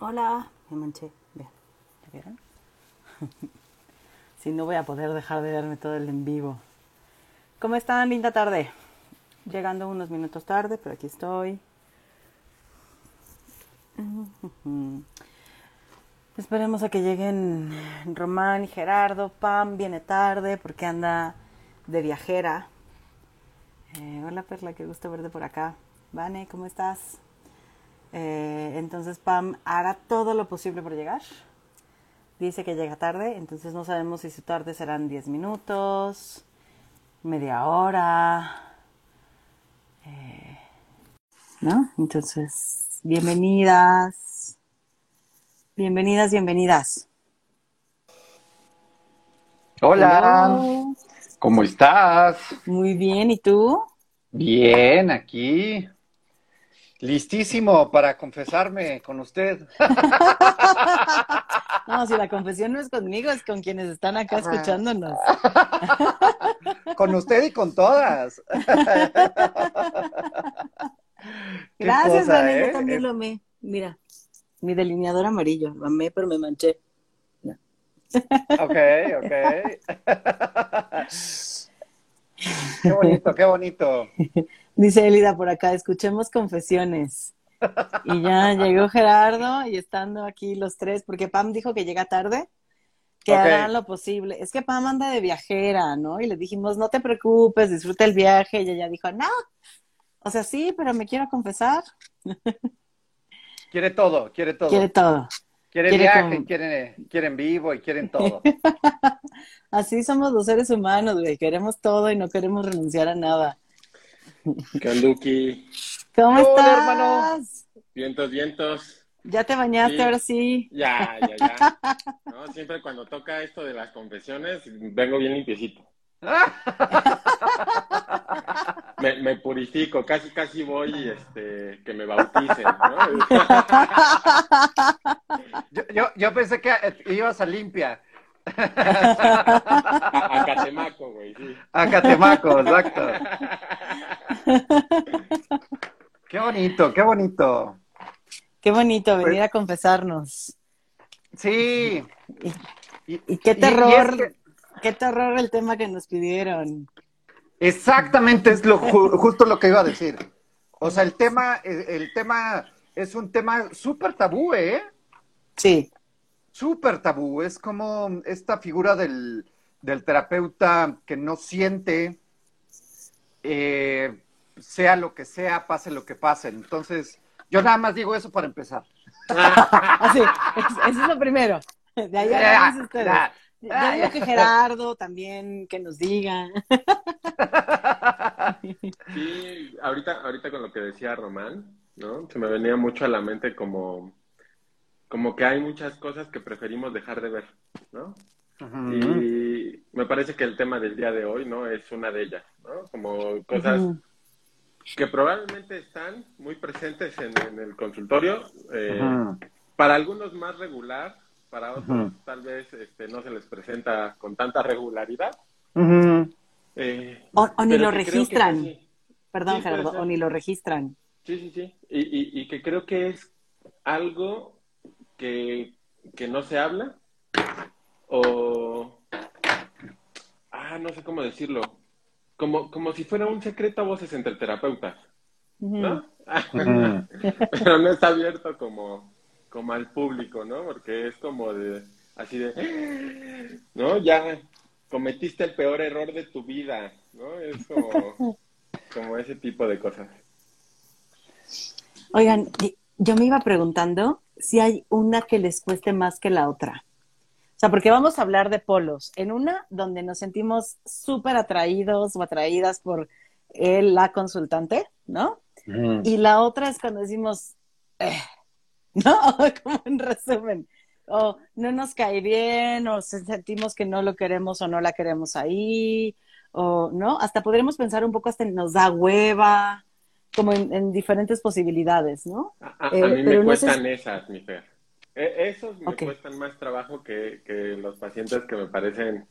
Hola, me manché. Vean, ¿ya vieron? si no voy a poder dejar de verme todo el en vivo. ¿Cómo están? Linda tarde. Llegando unos minutos tarde, pero aquí estoy. Esperemos a que lleguen Román y Gerardo. Pam viene tarde porque anda de viajera. Eh, hola Perla, qué gusto verte por acá. Vane, ¿cómo estás? Eh, entonces Pam hará todo lo posible por llegar. Dice que llega tarde, entonces no sabemos si su tarde serán 10 minutos, media hora. Eh, ¿No? Entonces, bienvenidas. Bienvenidas, bienvenidas. Hola, Hello. ¿cómo estás? Muy bien, ¿y tú? Bien, aquí. Listísimo para confesarme con usted. No, si la confesión no es conmigo, es con quienes están acá Ajá. escuchándonos. Con usted y con todas. Gracias, cosa, Vane, ¿eh? yo también lo amé. Mira, mi delineador amarillo, lo amé, pero me manché. Ok, ok. Qué bonito, qué bonito. Dice Elida por acá, escuchemos confesiones. Y ya llegó Gerardo y estando aquí los tres, porque Pam dijo que llega tarde, que harán lo posible. Es que Pam anda de viajera, ¿no? Y le dijimos, no te preocupes, disfruta el viaje. Y ella dijo, no. O sea, sí, pero me quiero confesar. Quiere todo, quiere todo. Quiere todo. Quiere quiere viaje, quieren, quieren vivo y quieren todo. Así somos los seres humanos, güey. Queremos todo y no queremos renunciar a nada. Kanduki, ¿Cómo Hola, estás? hermano. vientos, vientos. ¿Ya te bañaste Sí. ahora sí? Ya, ya, ya. No, siempre cuando toca esto de las confesiones, vengo bien limpiecito. Me, me purifico, casi, casi voy este, que me bauticen, ¿no? Yo, yo, yo pensé que eh, ibas a limpia. A, a Catemaco, güey, sí. A Catemaco, exacto. Qué bonito, qué bonito. Qué bonito venir Pues- a confesarnos. Sí. Y, Y qué y terror, es que- qué terror el tema que nos pidieron. exactamente es lo ju- justo lo que iba a decir. O sea, el tema, el, el tema es un tema súper tabú, ¿eh? Sí, Súper tabú. Es como esta figura del, del terapeuta que no siente, eh, sea lo que sea, pase lo que pase. Entonces, yo nada más digo eso para empezar. así, es- eso es lo primero. De ahí agarrarse ustedes. Ya, Yo ya, digo ya. que Gerardo también, que nos diga. Sí, ahorita, ahorita con lo que decía Román, ¿no? Se me venía mucho a la mente como, como que hay muchas cosas que preferimos dejar de ver, ¿no? Y me parece que el tema del día de hoy, ¿no? Es una de ellas, ¿no? Como cosas. Que probablemente están muy presentes en, en el consultorio, eh, para algunos más regular, para otros tal vez este, no se les presenta con tanta regularidad. Eh, o ni lo que registran. Perdón, Sí, Gerardo, o ni lo registran. Sí, sí, sí. Y, y, y que creo que es algo que, que no se habla o... Ah, no sé cómo decirlo. Como, como si fuera un secreto a voces entre terapeutas, ¿no? Pero no está abierto como, como al público, ¿no? Porque es como de, así de, ¿no? Ya cometiste el peor error de tu vida, ¿no? Es como, como ese tipo de cosas. Oigan, yo me iba preguntando si hay una que les cueste más que la otra. O sea, porque vamos a hablar de polos. En una donde nos sentimos súper atraídos o atraídas por él, la consultante, ¿no? Ujú. Y la otra es cuando decimos, "Eh", ¿no? Como en resumen. O no nos cae bien, o se- sentimos que no lo queremos o no la queremos ahí, o, ¿no? Hasta podremos pensar un poco hasta nos da hueva, como en, en diferentes posibilidades, ¿no? A, a- a Eh, mí pero me no sé cuestan esas, mi Fer. E- esos me cuestan más trabajo que, que los pacientes que me parecen,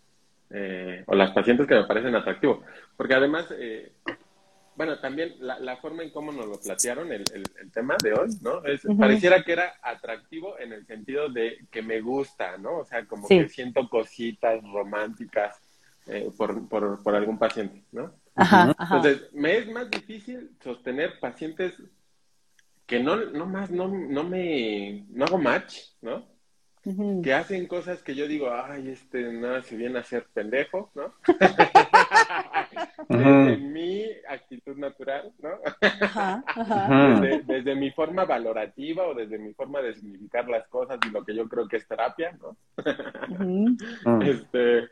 eh, o las pacientes que me parecen atractivos. Porque además, eh, bueno, también la, la, forma en cómo nos lo plantearon el, el, el tema de hoy, ¿no? Es, Pareciera que era atractivo en el sentido de que me gusta, ¿no? O sea, como que siento cositas románticas eh, por, por, por, algún paciente, ¿no? Ajá, ajá. Entonces, me es más difícil sostener pacientes que no, no más, no, no me, no hago match, ¿no? Uh -huh. Que hacen cosas que yo digo, ay, este, nada, se viene a ser pendejo, ¿no? desde mi actitud natural, ¿no? Ajá, ajá. Desde, desde, mi forma valorativa o desde mi forma de significar las cosas y lo que yo creo que es terapia, ¿no? Uh -huh. este,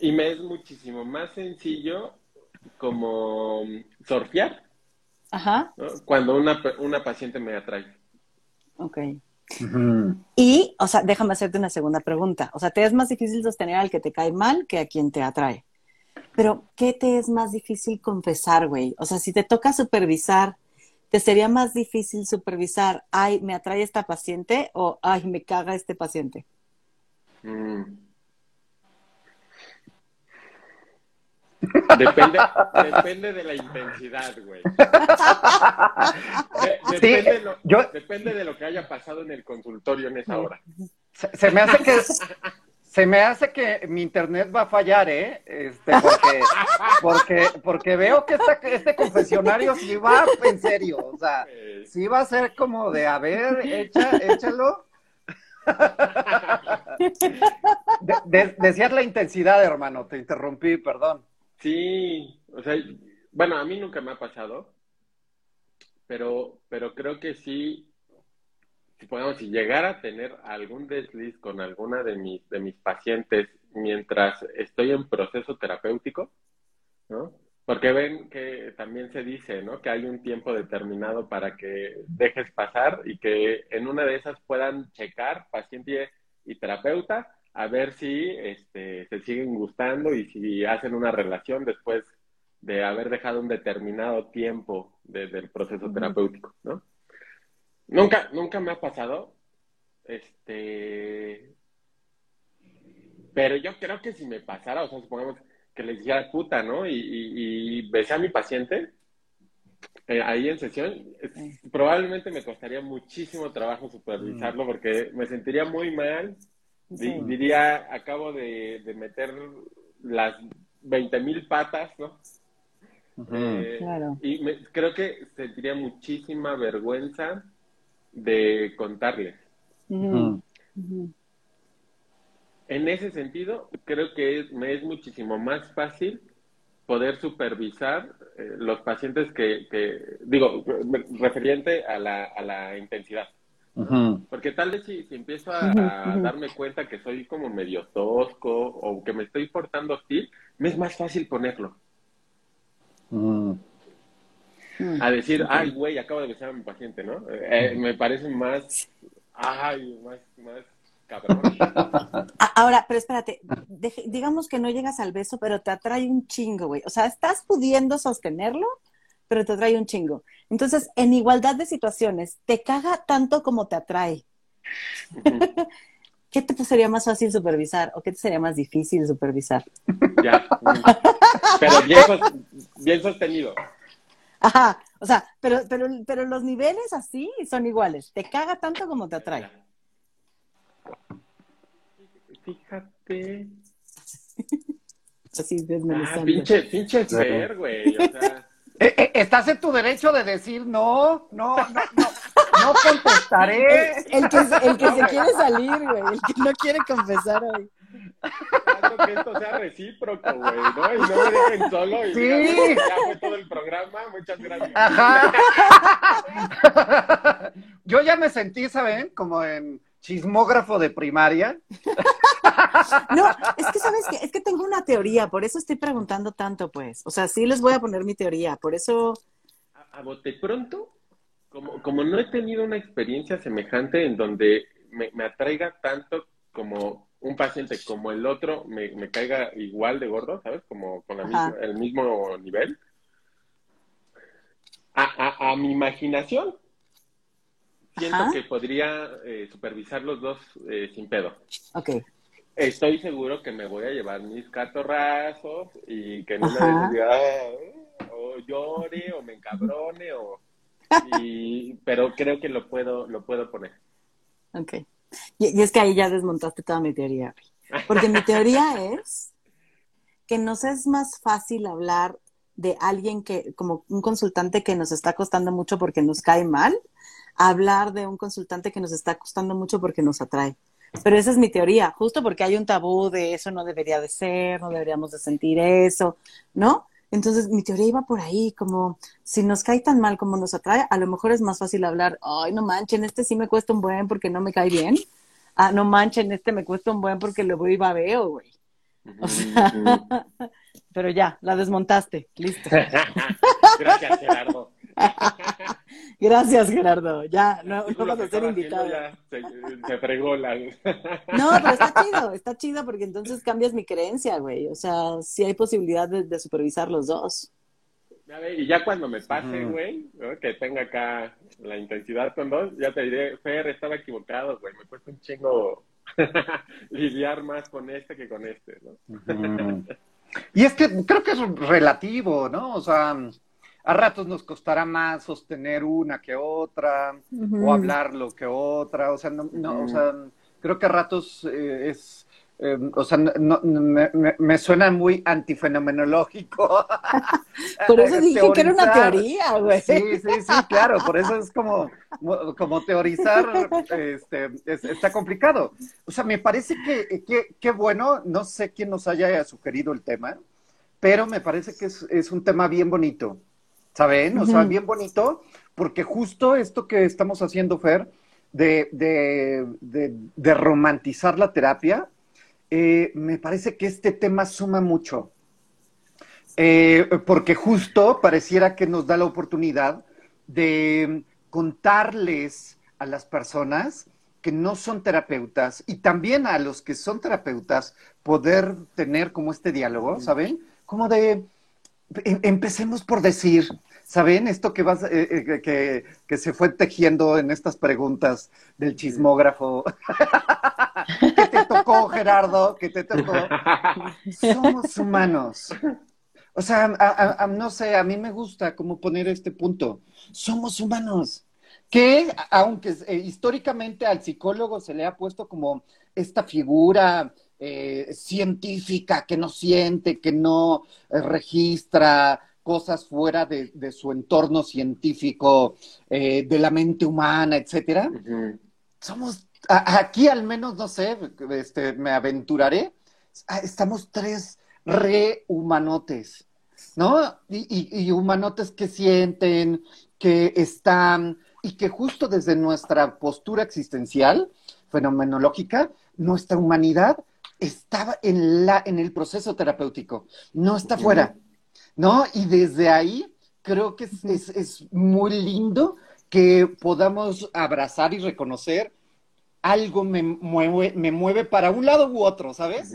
y me es muchísimo más sencillo como surfear Ajá. ¿no? cuando una, una paciente me atrae. Ok. Uh -huh. Y, o sea, déjame hacerte una segunda pregunta. O sea, ¿te es más difícil sostener al que te cae mal que a quien te atrae? Pero, ¿qué te es más difícil confesar, güey? O sea, si te toca supervisar, ¿te sería más difícil supervisar, ay, me atrae esta paciente o, ay, me caga este paciente? Mm. Depende, depende de la intensidad, güey. De, depende, sí, de lo, yo... depende de lo que haya pasado en el consultorio en esa hora. Se, se me hace que se me hace que mi internet va a fallar, ¿eh? Este, porque, porque, porque veo que esta, este confesionario sí va en serio, o sea, sí va a ser como de, a ver, echa, échalo. De, de, decías la intensidad, hermano, te interrumpí, perdón. Sí, o sea, bueno, a mí nunca me ha pasado, pero, pero creo que sí si podemos, si llegar a tener algún desliz con alguna de mis, de mis pacientes mientras estoy en proceso terapéutico, ¿no? Porque ven que también se dice, ¿no? Que hay un tiempo determinado para que dejes pasar y que en una de esas puedan checar paciente y terapeuta a ver si este, se siguen gustando y si hacen una relación después de haber dejado un determinado tiempo desde el proceso terapéutico, ¿no? Nunca, nunca me ha pasado. Este. Pero yo creo que si me pasara, o sea, supongamos que les dijera puta, ¿no? Y, y, y besé a mi paciente eh, ahí en sesión, es, probablemente me costaría muchísimo trabajo supervisarlo mm. porque me sentiría muy mal. Sí. Diría, acabo de, de meter las 20 mil patas, ¿no? Uh -huh. eh, claro. Y me, creo que sentiría muchísima vergüenza de contarles. Uh -huh. Uh -huh. En ese sentido, creo que es, me es muchísimo más fácil poder supervisar eh, los pacientes que, que, digo, referente a la, a la intensidad. Uh -huh. Porque tal vez si, si empiezo a, a, darme cuenta que soy como medio tosco o que me estoy portando hostil, me es más fácil ponerlo. A decir, ay, güey, acabo de besar a mi paciente, ¿no? Eh, me parece más, ay, más, más cabrón. Ahora, pero espérate, de, digamos que no llegas al beso, pero te atrae un chingo, güey. O sea, estás pudiendo sostenerlo, pero te atrae un chingo. Entonces, en igualdad de situaciones, te caga tanto como te atrae. Uh -huh. ¿Qué te sería más fácil supervisar o qué te sería más difícil supervisar? Ya, pero bien, bien sostenido. Ajá, o sea, pero, pero, pero los niveles así son iguales. Te caga tanto como te atrae. Fíjate. Así ah, pinche, pinche ser, güey. O sea. Eh, eh, estás en tu derecho de decir no, no, no, no, no contestaré. El, el que, el que se quiere salir, güey, el que no quiere confesar hoy. Que esto sea recíproco, güey, ¿no? Y no me dejen solo y sí. Digan, ya fue todo el programa, muchas gracias. Ajá. Yo ya me sentí, ¿saben? Como en chismógrafo de primaria. No, es que sabes que es que tengo una teoría, por eso estoy preguntando tanto, pues. O sea, sí les voy a poner mi teoría, por eso. A, a bote pronto, como, como no he tenido una experiencia semejante en donde me, me atraiga tanto como un paciente como el otro me, me caiga igual de gordo, ¿sabes? Como con la misma, el mismo nivel. A, a, a mi imaginación, siento Ajá. que podría eh, supervisar los dos eh, sin pedo. Ok. Estoy seguro que me voy a llevar mis catorrazos y que no me diga, o llore o me encabrone o y, pero creo que lo puedo lo puedo poner. Ok. Y, y es que ahí ya desmontaste toda mi teoría. Porque mi teoría es que nos es más fácil hablar de alguien que, como un consultante que nos está costando mucho porque nos cae mal, hablar de un consultante que nos está costando mucho porque nos atrae. Pero esa es mi teoría, justo porque hay un tabú de eso no debería de ser, no deberíamos de sentir eso, ¿no? Entonces mi teoría iba por ahí, como si nos cae tan mal como nos atrae, a lo mejor es más fácil hablar, ay, no manchen, este sí me cuesta un buen porque no me cae bien. Ah, no manchen, este me cuesta un buen porque lo voy y babeo, güey. O sea, pero ya, la desmontaste, listo. Gracias, Gerardo. Gracias, Gerardo. Ya, no, no vas a ser invitado. ya Se, se fregó la. No, pero está chido, está chido porque entonces cambias mi creencia, güey. O sea, sí hay posibilidad de, de supervisar los dos. Ya ve, Y ya cuando me pase, güey, ¿no? que tenga acá la intensidad con dos, ya te diré, Fer, estaba equivocado, güey, me cuesta un chingo lidiar más con este que con este, ¿no? Y es que creo que es relativo, ¿no? O sea, a ratos nos costará más sostener una que otra, o hablarlo que otra, o sea, no, no, o sea, creo que a ratos eh, es, eh, o sea, no, no- me, me- suena muy antifenomenológico. Por eso dije que era una teoría, güey. Sí, sí, sí, claro, por eso es como, como teorizar, este, es- está complicado. O sea, me parece que, que, que bueno, no sé quién nos haya sugerido el tema, pero me parece que es, es un tema bien bonito, ¿saben? O sea, bien bonito, porque justo esto que estamos haciendo, Fer, de, de, de, de romantizar la terapia, eh, me parece que este tema suma mucho. Eh, porque justo pareciera que nos da la oportunidad de contarles a las personas que no son terapeutas y también a los que son terapeutas poder tener como este diálogo, ¿saben? Como de, empecemos por decir, ¿saben? Esto que, vas, eh, eh, que, que se fue tejiendo en estas preguntas del chismógrafo. ¿Qué te tocó, Gerardo? ¿Qué te tocó? Somos humanos. O sea, a- a- a- no sé, a mí me gusta como poner este punto. Somos humanos. Que, aunque eh, históricamente al psicólogo se le ha puesto como esta figura eh, científica que no siente, que no eh, registra cosas fuera de, de su entorno científico, eh, de la mente humana, etcétera. Somos, a- aquí al menos, no sé, este, me aventuraré, ah, estamos tres re humanotes, ¿no? Y, y- y humanotes que sienten, que están, y que justo desde nuestra postura existencial, fenomenológica, nuestra humanidad estaba en, la, en el proceso terapéutico, no está fuera, ¿no? Y desde ahí creo que es, es- es muy lindo que podamos abrazar y reconocer algo me mueve, me mueve para un lado u otro, ¿sabes?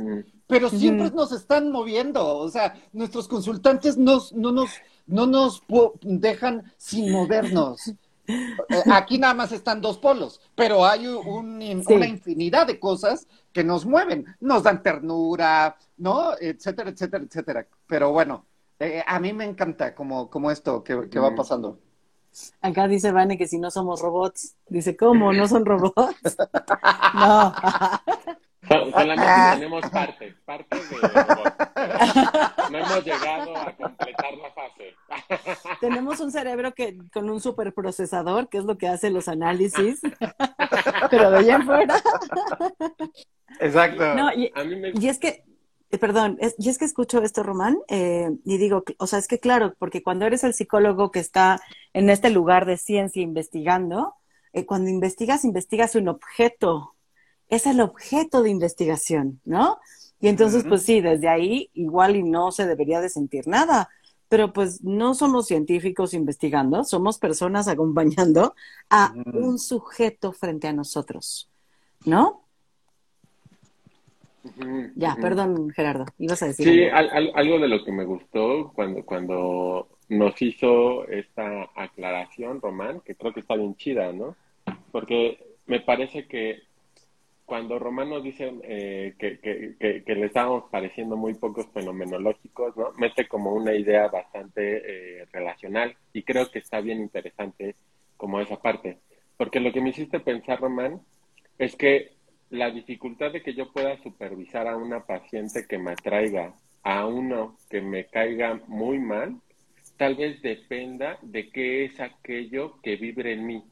Pero siempre nos están moviendo, o sea, nuestros consultantes nos, no nos, no nos dejan sin movernos. Eh, Aquí nada más están dos polos, pero hay un- Sí. una infinidad de cosas que nos mueven, nos dan ternura, ¿no? Etcétera, etcétera, etcétera. Pero bueno, eh, a mí me encanta como, como esto que, que va Ujú. pasando. Acá dice Vane que si no somos robots. Dice, ¿cómo? ¿No son robots? No. Sol- Solamente tenemos parte, parte de robot. No hemos llegado a completar la fase. Tenemos un cerebro que con un superprocesador, que es lo que hace los análisis. Pero de allá en fuera. Exacto. No, y, A mí me... y es que, eh, perdón, es- y es que escucho esto, Román, eh, y digo, o sea, es que claro, porque cuando eres el psicólogo que está en este lugar de ciencia investigando, eh, cuando investigas, investigas un objeto. Es el objeto de investigación, ¿no? Y entonces, pues sí, desde ahí igual y no se debería de sentir nada. Pero pues no somos científicos investigando, somos personas acompañando a un sujeto frente a nosotros, ¿no? Ya, perdón, Gerardo, ibas a decir Sí, algo. al- al- algo de lo que me gustó cuando, cuando nos hizo esta aclaración, Román, que creo que está bien chida, ¿no? Porque me parece que cuando Román nos dice eh, que, le estábamos pareciendo muy pocos fenomenológicos, ¿no? Mete como una idea bastante eh, relacional y creo que está bien interesante como esa parte. Porque lo que me hiciste pensar, Román, es que la dificultad de que yo pueda supervisar a una paciente que me atraiga a uno que me caiga muy mal, tal vez dependa de qué es aquello que vibre en mí.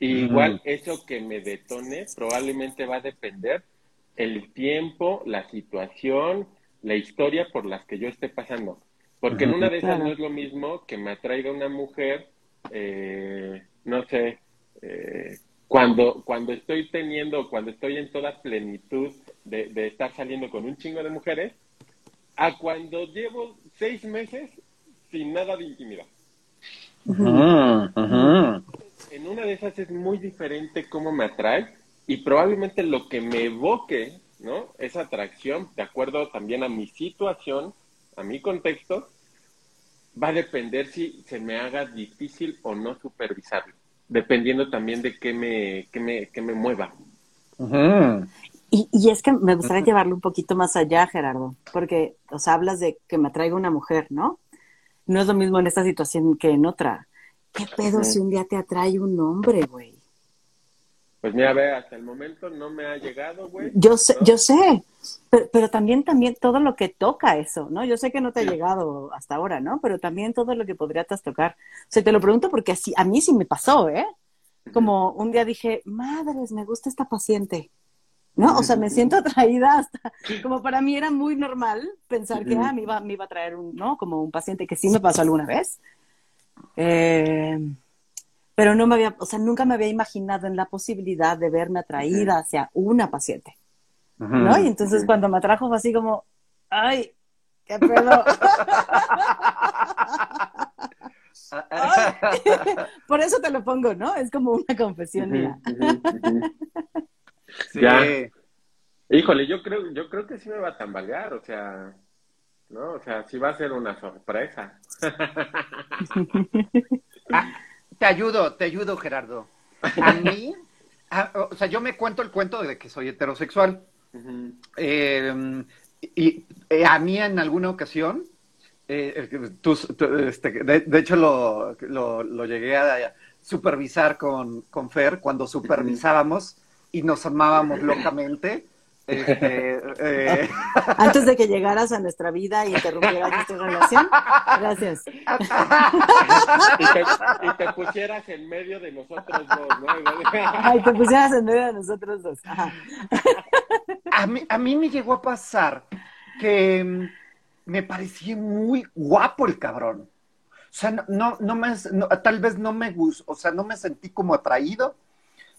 Igual eso que me detone probablemente va a depender el tiempo, la situación, la historia por las que yo esté pasando. Porque en una de esas no es lo mismo que me atraiga una mujer, eh, no sé, eh, cuando, cuando estoy teniendo, cuando estoy en toda plenitud de, de, estar saliendo con un chingo de mujeres, a cuando llevo seis meses sin nada de intimidad. En una de esas es muy diferente cómo me atrae y probablemente lo que me evoque, ¿no? Esa atracción, de acuerdo también a mi situación, a mi contexto, va a depender si se me haga difícil o no supervisarlo dependiendo también de qué me, qué me, qué me mueva. y, y, es que me gustaría llevarlo un poquito más allá, Gerardo, porque, o sea, hablas de que me atraiga una mujer, ¿no? No es lo mismo en esta situación que en otra. ¿Qué pedo si un día te atrae un hombre, güey? Pues mira, ve, hasta el momento no me ha llegado, güey. Yo sé, yo sé, pero, también, también todo lo que toca eso, ¿no? Yo sé que no te ha llegado hasta ahora, ¿no? Pero también todo lo que podría tocar. O sea, te lo pregunto porque así, a mí sí me pasó, ¿eh? Como un día dije, madres, me gusta esta paciente, ¿no? O sea, me siento atraída hasta, como para mí era muy normal pensar que ah, me, iba, me iba a traer un, ¿no? Como un paciente que sí me pasó alguna vez. Eh, pero no me había, o sea, nunca me había imaginado en la posibilidad de verme atraída hacia una paciente, ¿no? Y entonces cuando me atrajo fue así como, ay, qué pedo. por eso te lo pongo, ¿no? Es como una confesión mía. sí. Híjole, yo creo, yo creo que sí me va a tambalear, o sea, ¿no? O sea, sí va a ser una sorpresa. ah, te ayudo, te ayudo, Gerardo. A mí, o sea, yo me cuento el cuento de que soy heterosexual. Em, y eh, a mí en alguna ocasión, eh, este, de, hecho lo, lo, llegué a supervisar con, con Fer cuando supervisábamos y nos amábamos locamente. Este, eh, Antes de que llegaras a nuestra vida y interrumpieras nuestra relación. Gracias. Y te, pusieras en medio de nosotros dos, ¿no? Ay, te pusieras en medio de nosotros dos. A, mí, a mí me llegó a pasar que mm, me parecía muy guapo el cabrón. O sea, no, no, me, tal vez no me gustó, o sea, no me sentí como atraído,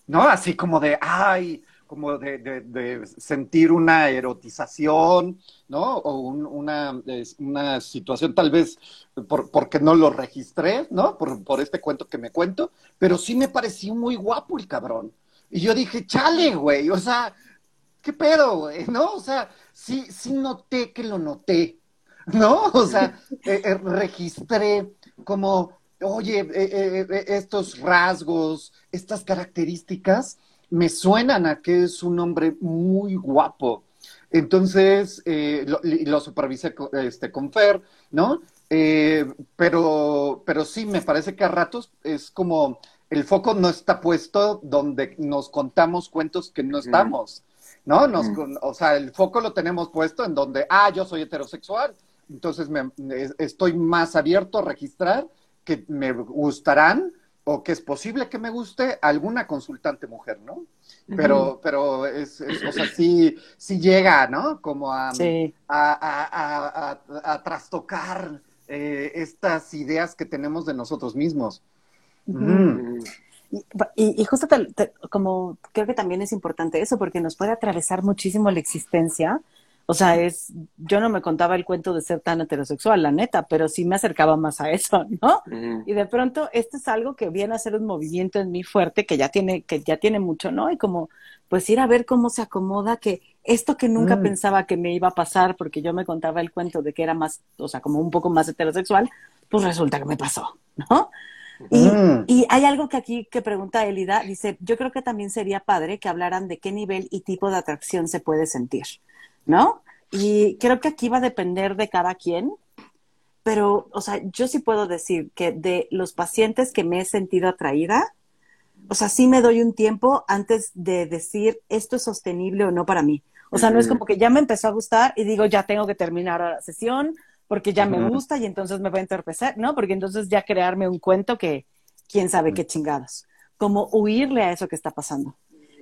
¿no? Así como de, ay, como de, sentir una erotización, ¿no? O una, una, situación tal vez por, porque no lo registré, ¿no? Por, por, este cuento que me cuento, pero sí me pareció muy guapo el cabrón. Y yo dije, chale, güey, o sea, ¿qué pedo, güey? ¿No? O sea, sí, sí noté que lo noté, ¿no? O sea, eh, eh, registré como, oye, eh, estos rasgos, estas características, me suenan a que es un hombre muy guapo. Entonces, eh, lo, lo, supervisé con, este, con Fer, ¿no? Eh, pero, pero sí, me parece que a ratos es como el foco no está puesto donde nos contamos cuentos que no estamos, ¿no? Nos, O sea, el foco lo tenemos puesto en donde, ah, yo soy heterosexual, entonces me, estoy más abierto a registrar que me gustarán o que es posible que me guste alguna consultante mujer, ¿no? Pero, pero es, o sea, sí, sí llega, ¿no? Como a, a, trastocar eh, estas ideas que tenemos de nosotros mismos. y, justo como creo que también es importante eso, porque nos puede atravesar muchísimo la existencia o sea, es, yo no me contaba el cuento de ser tan heterosexual, la neta, pero sí me acercaba más a eso, ¿no? Y de pronto, esto es algo que viene a ser un movimiento en mí fuerte, que ya tiene, que ya tiene mucho, ¿no? Y como, pues ir a ver cómo se acomoda que esto que nunca mm. pensaba que me iba a pasar, porque yo me contaba el cuento de que era más, o sea, como un poco más heterosexual, pues resulta que me pasó, ¿no? Y, Mm. y hay algo que aquí que pregunta Elida, dice, yo creo que también sería padre que hablaran de qué nivel y tipo de atracción se puede sentir, ¿no? Y creo que aquí va a depender de cada quien, pero, o sea, yo sí puedo decir que de los pacientes que me he sentido atraída, o sea, sí me doy un tiempo antes de decir esto es sostenible o no para mí. O sea, no es como que ya me empezó a gustar y digo, ya tengo que terminar la sesión porque ya me gusta y entonces me voy a entorpecer, ¿no? Porque entonces ya crearme un cuento que quién sabe qué chingados. Como huirle a eso que está pasando.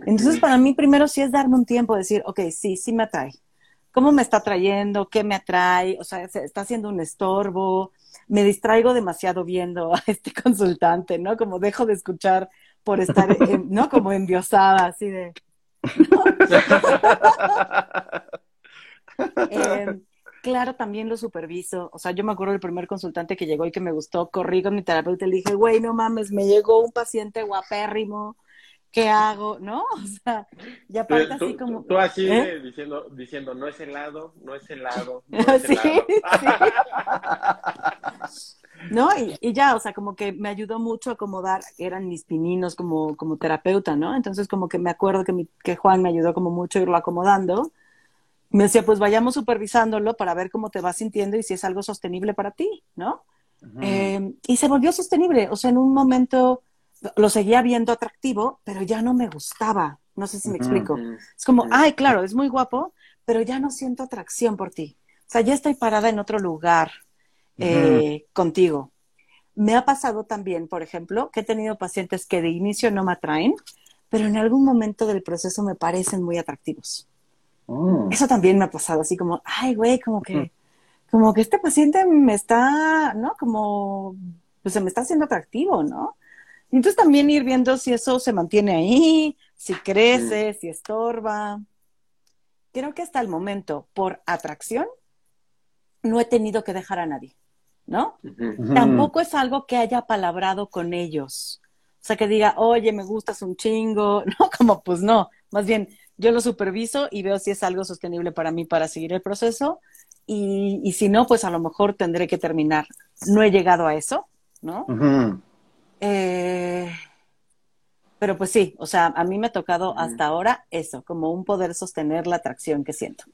Entonces, para mí, primero sí es darme un tiempo, decir, ok, sí, sí me atrae. ¿Cómo me está atrayendo? ¿Qué me atrae? O sea, ¿se está haciendo un estorbo? Me distraigo demasiado viendo a este consultante, ¿no? Como dejo de escuchar por estar, en- ¿no? Como endiosada, así de... Eh, claro, también lo superviso. O sea, yo me acuerdo del primer consultante que llegó y que me gustó, corrí con mi terapeuta y le dije, güey, no mames, me llegó un paciente guapérrimo, ¿qué hago? ¿No? O sea, y aparte Tú, así tú- como... tú así ¿Eh? diciendo, diciendo, no es helado, no es helado, no es Sí, helado. ¿No? Y, y ya, o sea, como que me ayudó mucho a acomodar, eran mis pininos como, como terapeuta, ¿no? Entonces como que me acuerdo que, mi- que Juan me ayudó como mucho a irlo acomodando. Me decía, pues vayamos supervisándolo para ver cómo te vas sintiendo y si es algo sostenible para ti, ¿no? Eh, y se volvió sostenible, o sea, en un momento lo seguía viendo atractivo, pero ya no me gustaba, no sé si me explico. Es como, ay, claro, es muy guapo, pero ya no siento atracción por ti. O sea, ya estoy parada en otro lugar eh, contigo. Me ha pasado también, por ejemplo, que he tenido pacientes que de inicio no me atraen, pero en algún momento del proceso me parecen muy atractivos. Mm. Eso también me ha pasado, así como, ay, güey, como que, como que este paciente me está, ¿no? Como, pues se me está haciendo atractivo, ¿no? Y entonces también ir viendo si eso se mantiene ahí, si crece, si estorba. Creo que hasta el momento, por atracción, no he tenido que dejar a nadie, ¿no? Tampoco es algo que haya palabrado con ellos. O sea, que diga, oye, me gustas un chingo, ¿no? Como pues no. Más bien, yo lo superviso y veo si es algo sostenible para mí para seguir el proceso. Y, y si no, pues a lo mejor tendré que terminar. No he llegado a eso, ¿no? Ujú. Eh, pero pues sí, o sea, a mí me ha tocado hasta ahora eso, como un poder sostener la atracción que siento.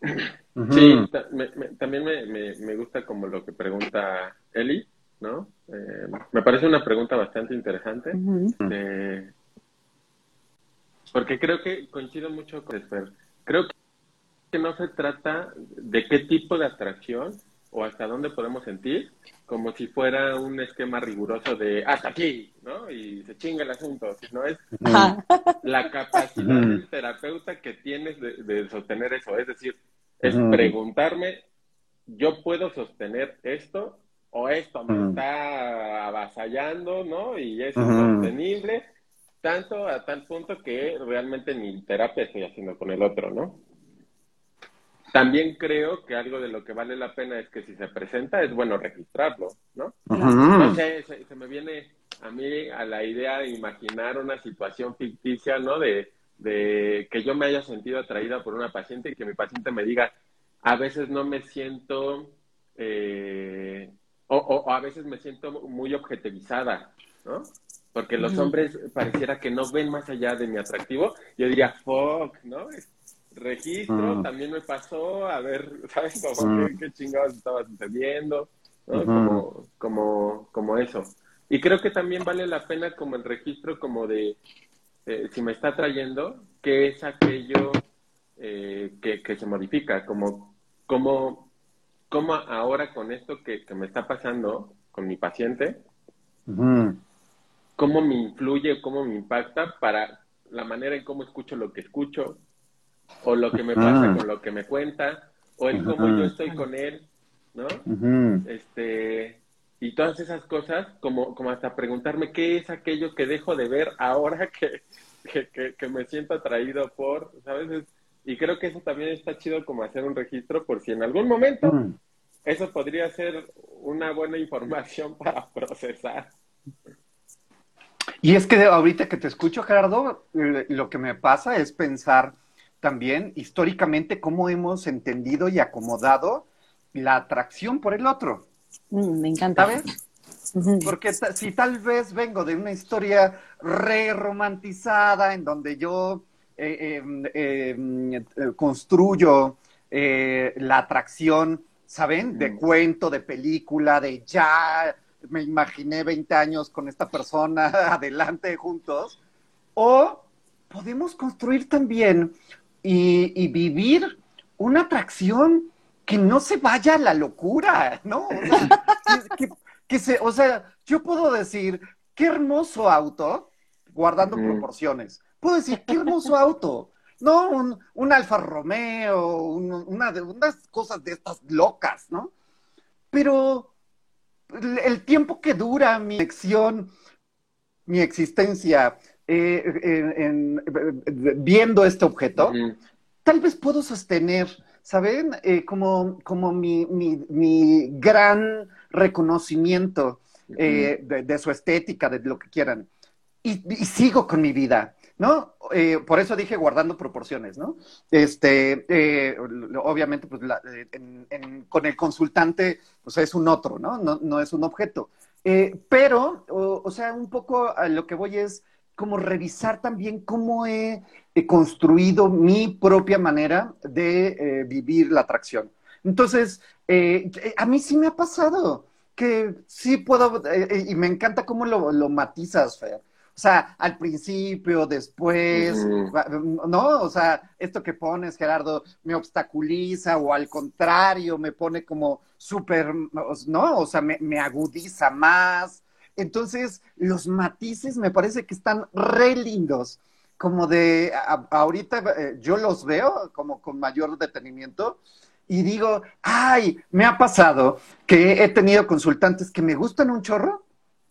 Sí, me- me- también me, me- me gusta como lo que pregunta Eli, ¿no? Eh, me parece una pregunta bastante interesante. Eh, porque creo que coincido mucho con Esper. Creo que no se trata de qué tipo de atracción o hasta dónde podemos sentir, como si fuera un esquema riguroso de hasta aquí, ¿no? Y se chinga el asunto, sino es Ajá. la capacidad del terapeuta que tienes de, de sostener eso. Es decir, es preguntarme, ¿yo puedo sostener esto? ¿O esto me está avasallando, ¿no? Y es insostenible, tanto a tal punto que realmente ni terapia estoy haciendo con el otro, ¿no? También creo que algo de lo que vale la pena es que si se presenta es bueno registrarlo, ¿no? No sé, se, se me viene a mí a la idea de imaginar una situación ficticia, ¿no? De, de que yo me haya sentido atraída por una paciente y que mi paciente me diga, a veces no me siento, eh, o, o- a veces me siento muy objetivizada, ¿no? Porque los hombres pareciera que no ven más allá de mi atractivo. Yo diría, fuck, ¿no? Registro, Mm. también me pasó, a ver, ¿sabes? Como, Mm. ¿qué, qué chingados estaba sucediendo? como, como, como eso. Y creo que también vale la pena como el registro como de, eh, si me está trayendo, qué es aquello eh, que, que se modifica, como, como, como ahora con esto que, que me está pasando con mi paciente, Ujú. cómo me influye, cómo me impacta para la manera en cómo escucho lo que escucho, o lo que me pasa con lo que me cuenta, o el cómo yo estoy con él, ¿no? Este y todas esas cosas como como hasta preguntarme qué es aquello que dejo de ver ahora que, que, que- que me siento atraído por sabes Es- y creo que eso también está chido como hacer un registro por si en algún momento eso podría ser una buena información para procesar. Y es que ahorita que te escucho, Gerardo, eh, lo que me pasa es pensar también históricamente cómo hemos entendido y acomodado la atracción por el otro, Mm, me encanta. ¿sabes? Porque si tal vez vengo de una historia re romantizada en donde yo eh, em, em, eh, construyo eh, la atracción, ¿saben? De cuento, de película, de ya me imaginé 20 años con esta persona adelante juntos. O podemos construir también y, vivir una atracción que no se vaya a la locura, ¿no? que, se, o sea, yo puedo decir, qué hermoso auto, guardando proporciones. Puedo decir, qué hermoso auto. No, un, un Alfa Romeo, una de unas cosas de estas locas, ¿no? Pero el tiempo que dura mi elección, mi existencia, eh, viendo este objeto, tal vez puedo sostener, ¿saben? Eh, como, como mi, mi, gran reconocimiento eh, de, su estética, de lo que quieran. Y, sigo con mi vida, ¿no? por eso dije guardando proporciones, ¿no? Este, obviamente, pues con el consultante, pues es un otro, ¿no? No, no es un objeto. pero, o, sea, un poco a lo que voy es, como revisar también cómo he, construido mi propia manera de eh, vivir la atracción. Entonces, eh, a mí sí me ha pasado que sí puedo, eh, y me encanta cómo lo, lo, matizas, Fer. O sea, al principio, después, ¿no? O sea, esto que pones, Gerardo, me obstaculiza o al contrario, me pone como súper, ¿no? O sea, me, me agudiza más. Entonces, los matices me parece que están re lindos. Como de, ahorita eh, yo los veo como con mayor detenimiento y digo, ay, me ha pasado que he tenido consultantes que me gustan un chorro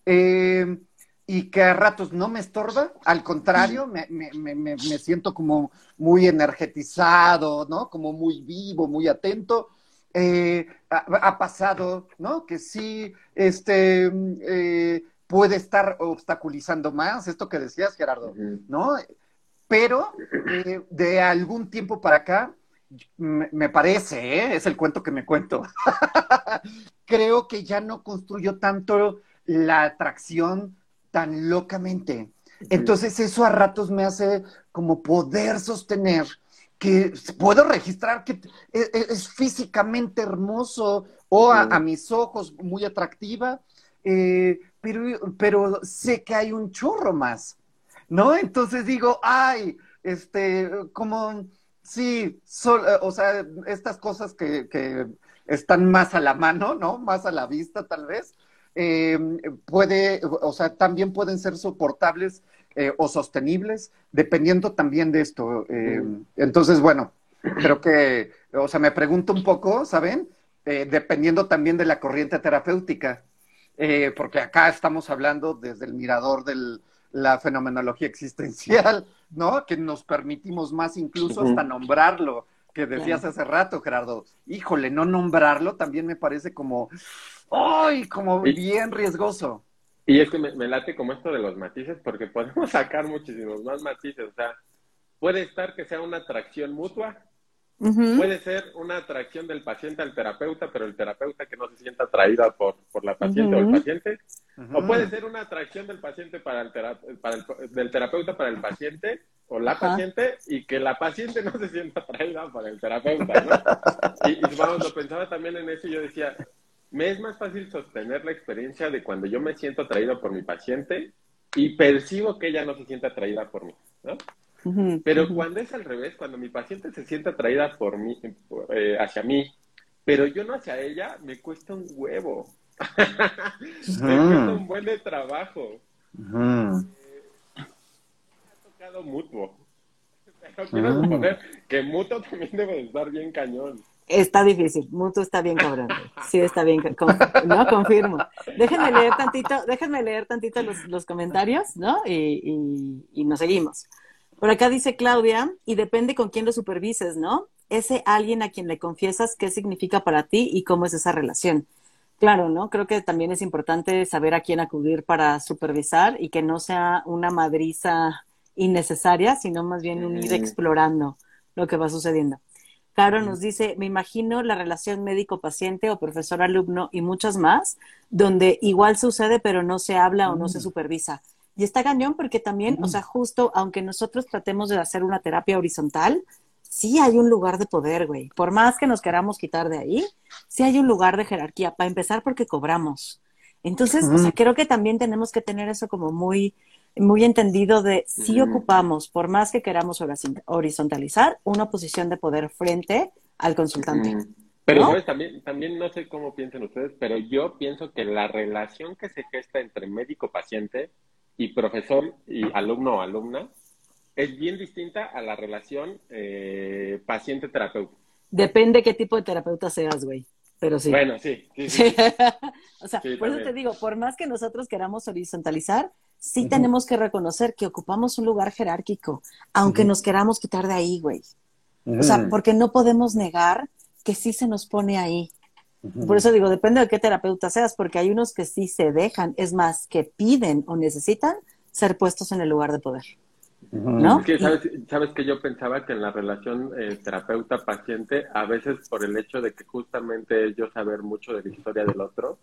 eh, y que a ratos no me estorba, al contrario, me, me, me, siento como muy energetizado, ¿no? Como muy vivo, muy atento eh, ha, pasado, ¿no? Que sí, este, eh, puede estar obstaculizando más, esto que decías, Gerardo, ¿no? Pero eh, de algún tiempo para acá, me, parece, es el cuento que me cuento, creo que ya no construyo tanto la atracción tan locamente. Entonces eso a ratos me hace como poder sostener que puedo registrar que e, e, es, físicamente hermoso o a, mis ojos muy atractiva, eh, pero, pero sé que hay un chorro más, ¿no? Entonces digo, ay, este, como, sí, o sea, estas cosas que, que, están más a la mano, ¿no? Más a la vista, tal vez, eh, puede, o sea, también pueden ser soportables eh, o sostenibles, dependiendo también de esto. Eh, entonces, bueno, creo que, o sea, me pregunto un poco, ¿saben? Eh, dependiendo también de la corriente terapéutica, porque acá estamos hablando desde el mirador de la fenomenología existencial, ¿no? Que nos permitimos más incluso hasta nombrarlo, que decías hace rato, Gerardo. Híjole, no nombrarlo también me parece como, ¡ay! Como bien riesgoso. Y es que me, late como esto de los matices, porque podemos sacar muchísimos más matices. O sea, puede estar que sea una atracción mutua, puede ser una atracción del paciente al terapeuta, pero el terapeuta que no se sienta atraída por, por la paciente o el paciente, o puede ser una atracción del paciente para el, para el del terapeuta para el paciente o la paciente y que la paciente no se sienta atraída por el terapeuta, ¿no? Y, y vamos, lo pensaba también en eso y yo decía, me es más fácil sostener la experiencia de cuando yo me siento atraído por mi paciente y percibo que ella no se siente atraída por mí, ¿no? pero cuando es al revés, cuando mi paciente se siente atraída por mí, eh, hacia mí, pero yo no hacia ella, me cuesta un huevo. me cuesta un buen de trabajo. me ha tocado mutuo. Pero quiero suponer que mutuo también debe estar bien cañón. Está difícil, Mutuo está bien cabrón. Sí, está bien, no confirmo. Déjenme leer tantito, déjenme leer tantito los, los comentarios, ¿no? Y, y, nos seguimos. Por acá dice Claudia, y depende con quién lo supervises, ¿no? Ese alguien a quien le confiesas qué significa para ti y cómo es esa relación. Claro, ¿no? Creo que también es importante saber a quién acudir para supervisar y que no sea una madriza innecesaria, sino más bien un ir explorando lo que va sucediendo. Caro nos dice, me imagino la relación médico-paciente o profesor-alumno y muchas más, donde igual sucede pero no se habla o no se supervisa. Y está cañón porque también, o sea, justo aunque nosotros tratemos de hacer una terapia horizontal, sí hay un lugar de poder, güey. Por más que nos queramos quitar de ahí, sí hay un lugar de jerarquía. Para empezar, porque cobramos. Entonces, o sea, creo que también tenemos que tener eso como muy, muy entendido de si ocupamos, por más que queramos horizontalizar, una posición de poder frente al consultante. Pero, ¿sabes? También, también no sé cómo piensan ustedes, pero yo pienso que la relación que se gesta entre médico-paciente y profesor y alumno o alumna es bien distinta a la relación eh, paciente-terapeuta. Depende qué tipo de terapeuta seas, güey. Pero sí. Bueno, sí. sí, o sea, por eso te digo, por más que nosotros queramos horizontalizar, sí tenemos que reconocer que ocupamos un lugar jerárquico, aunque nos queramos quitar de ahí, güey. O sea, porque no podemos negar que sí se nos pone ahí. Por eso digo, depende de qué terapeuta seas, porque hay unos que sí se dejan, es más, que piden o necesitan ser puestos en el lugar de poder. ¿No? sabes, que yo pensaba que en la relación eh, terapeuta-paciente, a veces por el hecho de que justamente yo saber mucho de la historia del otro,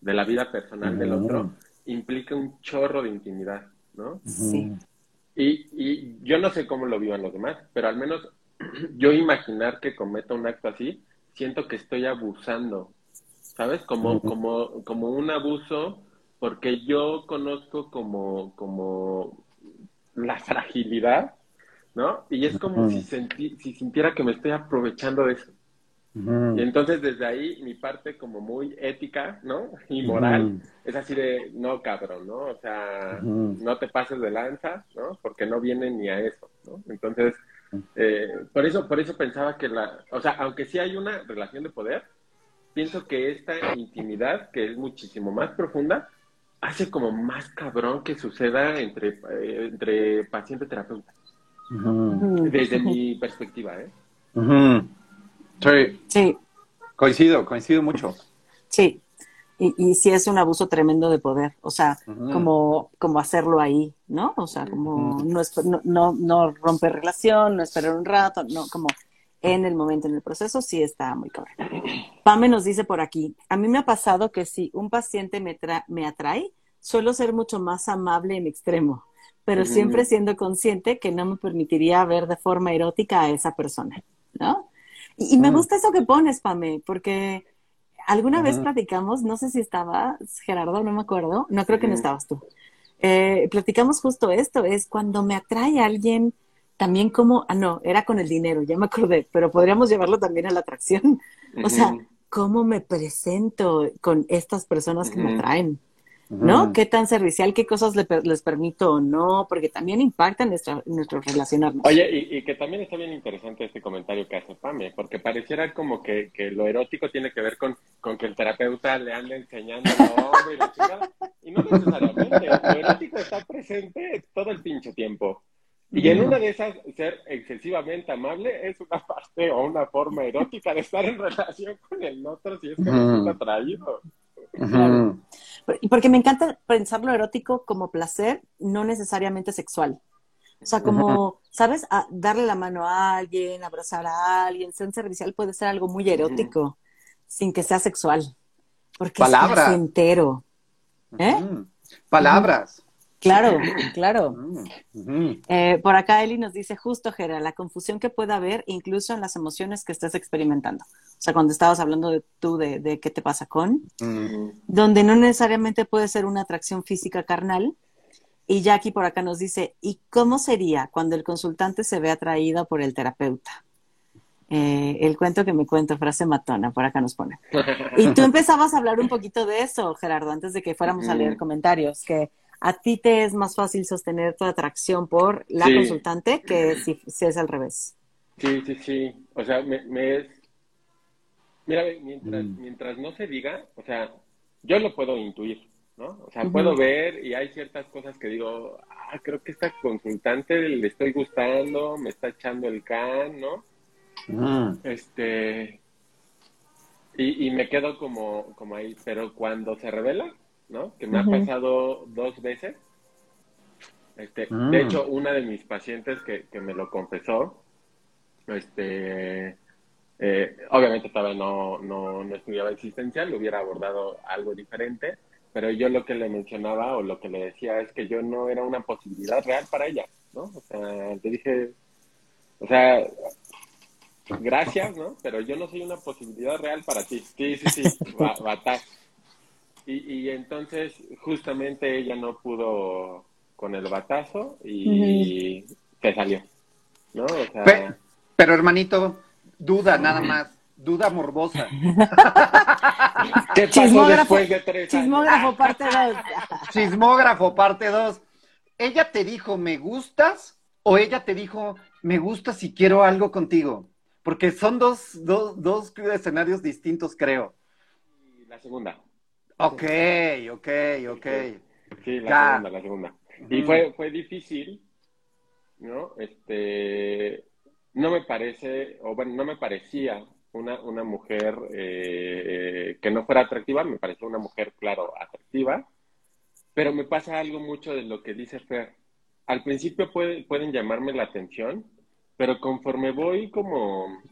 de la vida personal del otro, implica un chorro de intimidad, ¿no? Sí. Y, y yo no sé cómo lo vivan los demás, pero al menos yo imaginar que cometa un acto así, siento que estoy abusando, ¿sabes? Como, como, como un abuso, porque yo conozco como, como la fragilidad, ¿no? Y es como si, si sintiera que me estoy aprovechando de eso. Y entonces desde ahí mi parte como muy ética, ¿no? Y moral es así de, no, cabrón, ¿no? O sea, no te pases de lanza, ¿no? Porque no viene ni a eso, ¿no? Entonces, eh, por eso, por eso pensaba que la, o sea, aunque sí hay una relación de poder, pienso que esta intimidad, que es muchísimo más profunda, hace como más cabrón que suceda entre, eh, entre paciente terapeuta. Desde mi perspectiva, ¿eh? Sí. Sí. Coincido, coincido mucho. Sí. Y, y sí es un abuso tremendo de poder, o sea, como, como hacerlo ahí, ¿no? O sea, como no, no, no, romper relación, no esperar un rato, no, como en el momento, en el proceso, sí está muy cabrón. Pame nos dice por aquí, a mí me ha pasado que si un paciente me, me atrae, suelo ser mucho más amable en extremo, pero siempre siendo consciente que no me permitiría ver de forma erótica a esa persona, ¿no? Y, me gusta eso que pones, Pame, porque alguna vez platicamos, no sé si estabas, Gerardo, no me acuerdo, no creo que no estabas tú. Eh, platicamos justo esto, es cuando me atrae alguien, también como, ah, no, era con el dinero, ya me acordé, pero podríamos llevarlo también a la atracción. O sea, cómo me presento con estas personas que me atraen. ¿No? ¿Qué tan servicial, qué cosas les permito o no? Porque también impacta nuestra, nuestro relacionarnos. Oye, y, que también está bien interesante este comentario que hace Pame, porque pareciera como que, lo erótico tiene que ver con, con que el terapeuta le ande enseñando y, y no necesariamente. Lo erótico está presente todo el pinche tiempo. Y en una de esas, ser excesivamente amable es una parte o una forma erótica de estar en relación con el otro si es que uh está atraído. Porque me encanta pensar lo erótico como placer, no necesariamente sexual. O sea, como, ¿sabes? darle la mano a alguien, abrazar a alguien, ser servicial puede ser algo muy erótico, sin que sea sexual. Porque Palabras. es entero. ¿Eh? Palabras. Claro, claro. Eh, por acá Eli nos dice justo, Gera, la confusión que puede haber incluso en las emociones que estés experimentando. O sea, cuando estabas hablando de tú, de, qué te pasa con, donde no necesariamente puede ser una atracción física carnal. Y Jackie por acá nos dice, ¿y cómo sería cuando el consultante se ve atraído por el terapeuta? Eh, el cuento que me cuento, frase matona, por acá nos pone. Y tú empezabas a hablar un poquito de eso, Gerardo, antes de que fuéramos a leer comentarios, que a ti te es más fácil sostener tu atracción por la consultante que si, es al revés. Sí, sí, sí. O sea, me, es... Mira, mientras, mm. mientras no se diga, o sea, yo lo puedo intuir, ¿no? O sea, puedo ver y hay ciertas cosas que digo, ah, creo que esta consultante le estoy gustando, me está echando el can, ¿no? Mm. Este... Y, y me quedo como, como ahí, pero cuando se revela, ¿no? Que me ha pasado dos veces. Este, De mm. hecho, una de mis pacientes que, me lo confesó, este, Eh, obviamente todavía no, no, no estudiaba existencial, hubiera abordado algo diferente, pero yo lo que le mencionaba o lo que le decía es que yo no era una posibilidad real para ella, ¿no? O sea, te dije, o sea, gracias, ¿no? Pero yo no soy una posibilidad real para ti. Sí, sí, sí, batas. Y, y entonces, justamente ella no pudo con el batazo y se salió, ¿no? O sea... pero, hermanito, duda nada más, duda morbosa. ¿Qué pasó después de tres Chismógrafo parte 2. Chismógrafo parte 2. ¿Ella te dijo me gustas o ella te dijo me gusta si quiero algo contigo? Porque son dos, dos, dos escenarios distintos, creo. La segunda. Ok, ok, ok. Sí, la segunda, la segunda. Y fue, fue difícil, ¿no? Este, no me parece, o bueno, no me parecía una, una mujer eh, que no fuera atractiva, me parecía una mujer, claro, atractiva, pero me pasa algo mucho de lo que dice Fer. Al principio puede, pueden llamarme la atención, pero conforme voy como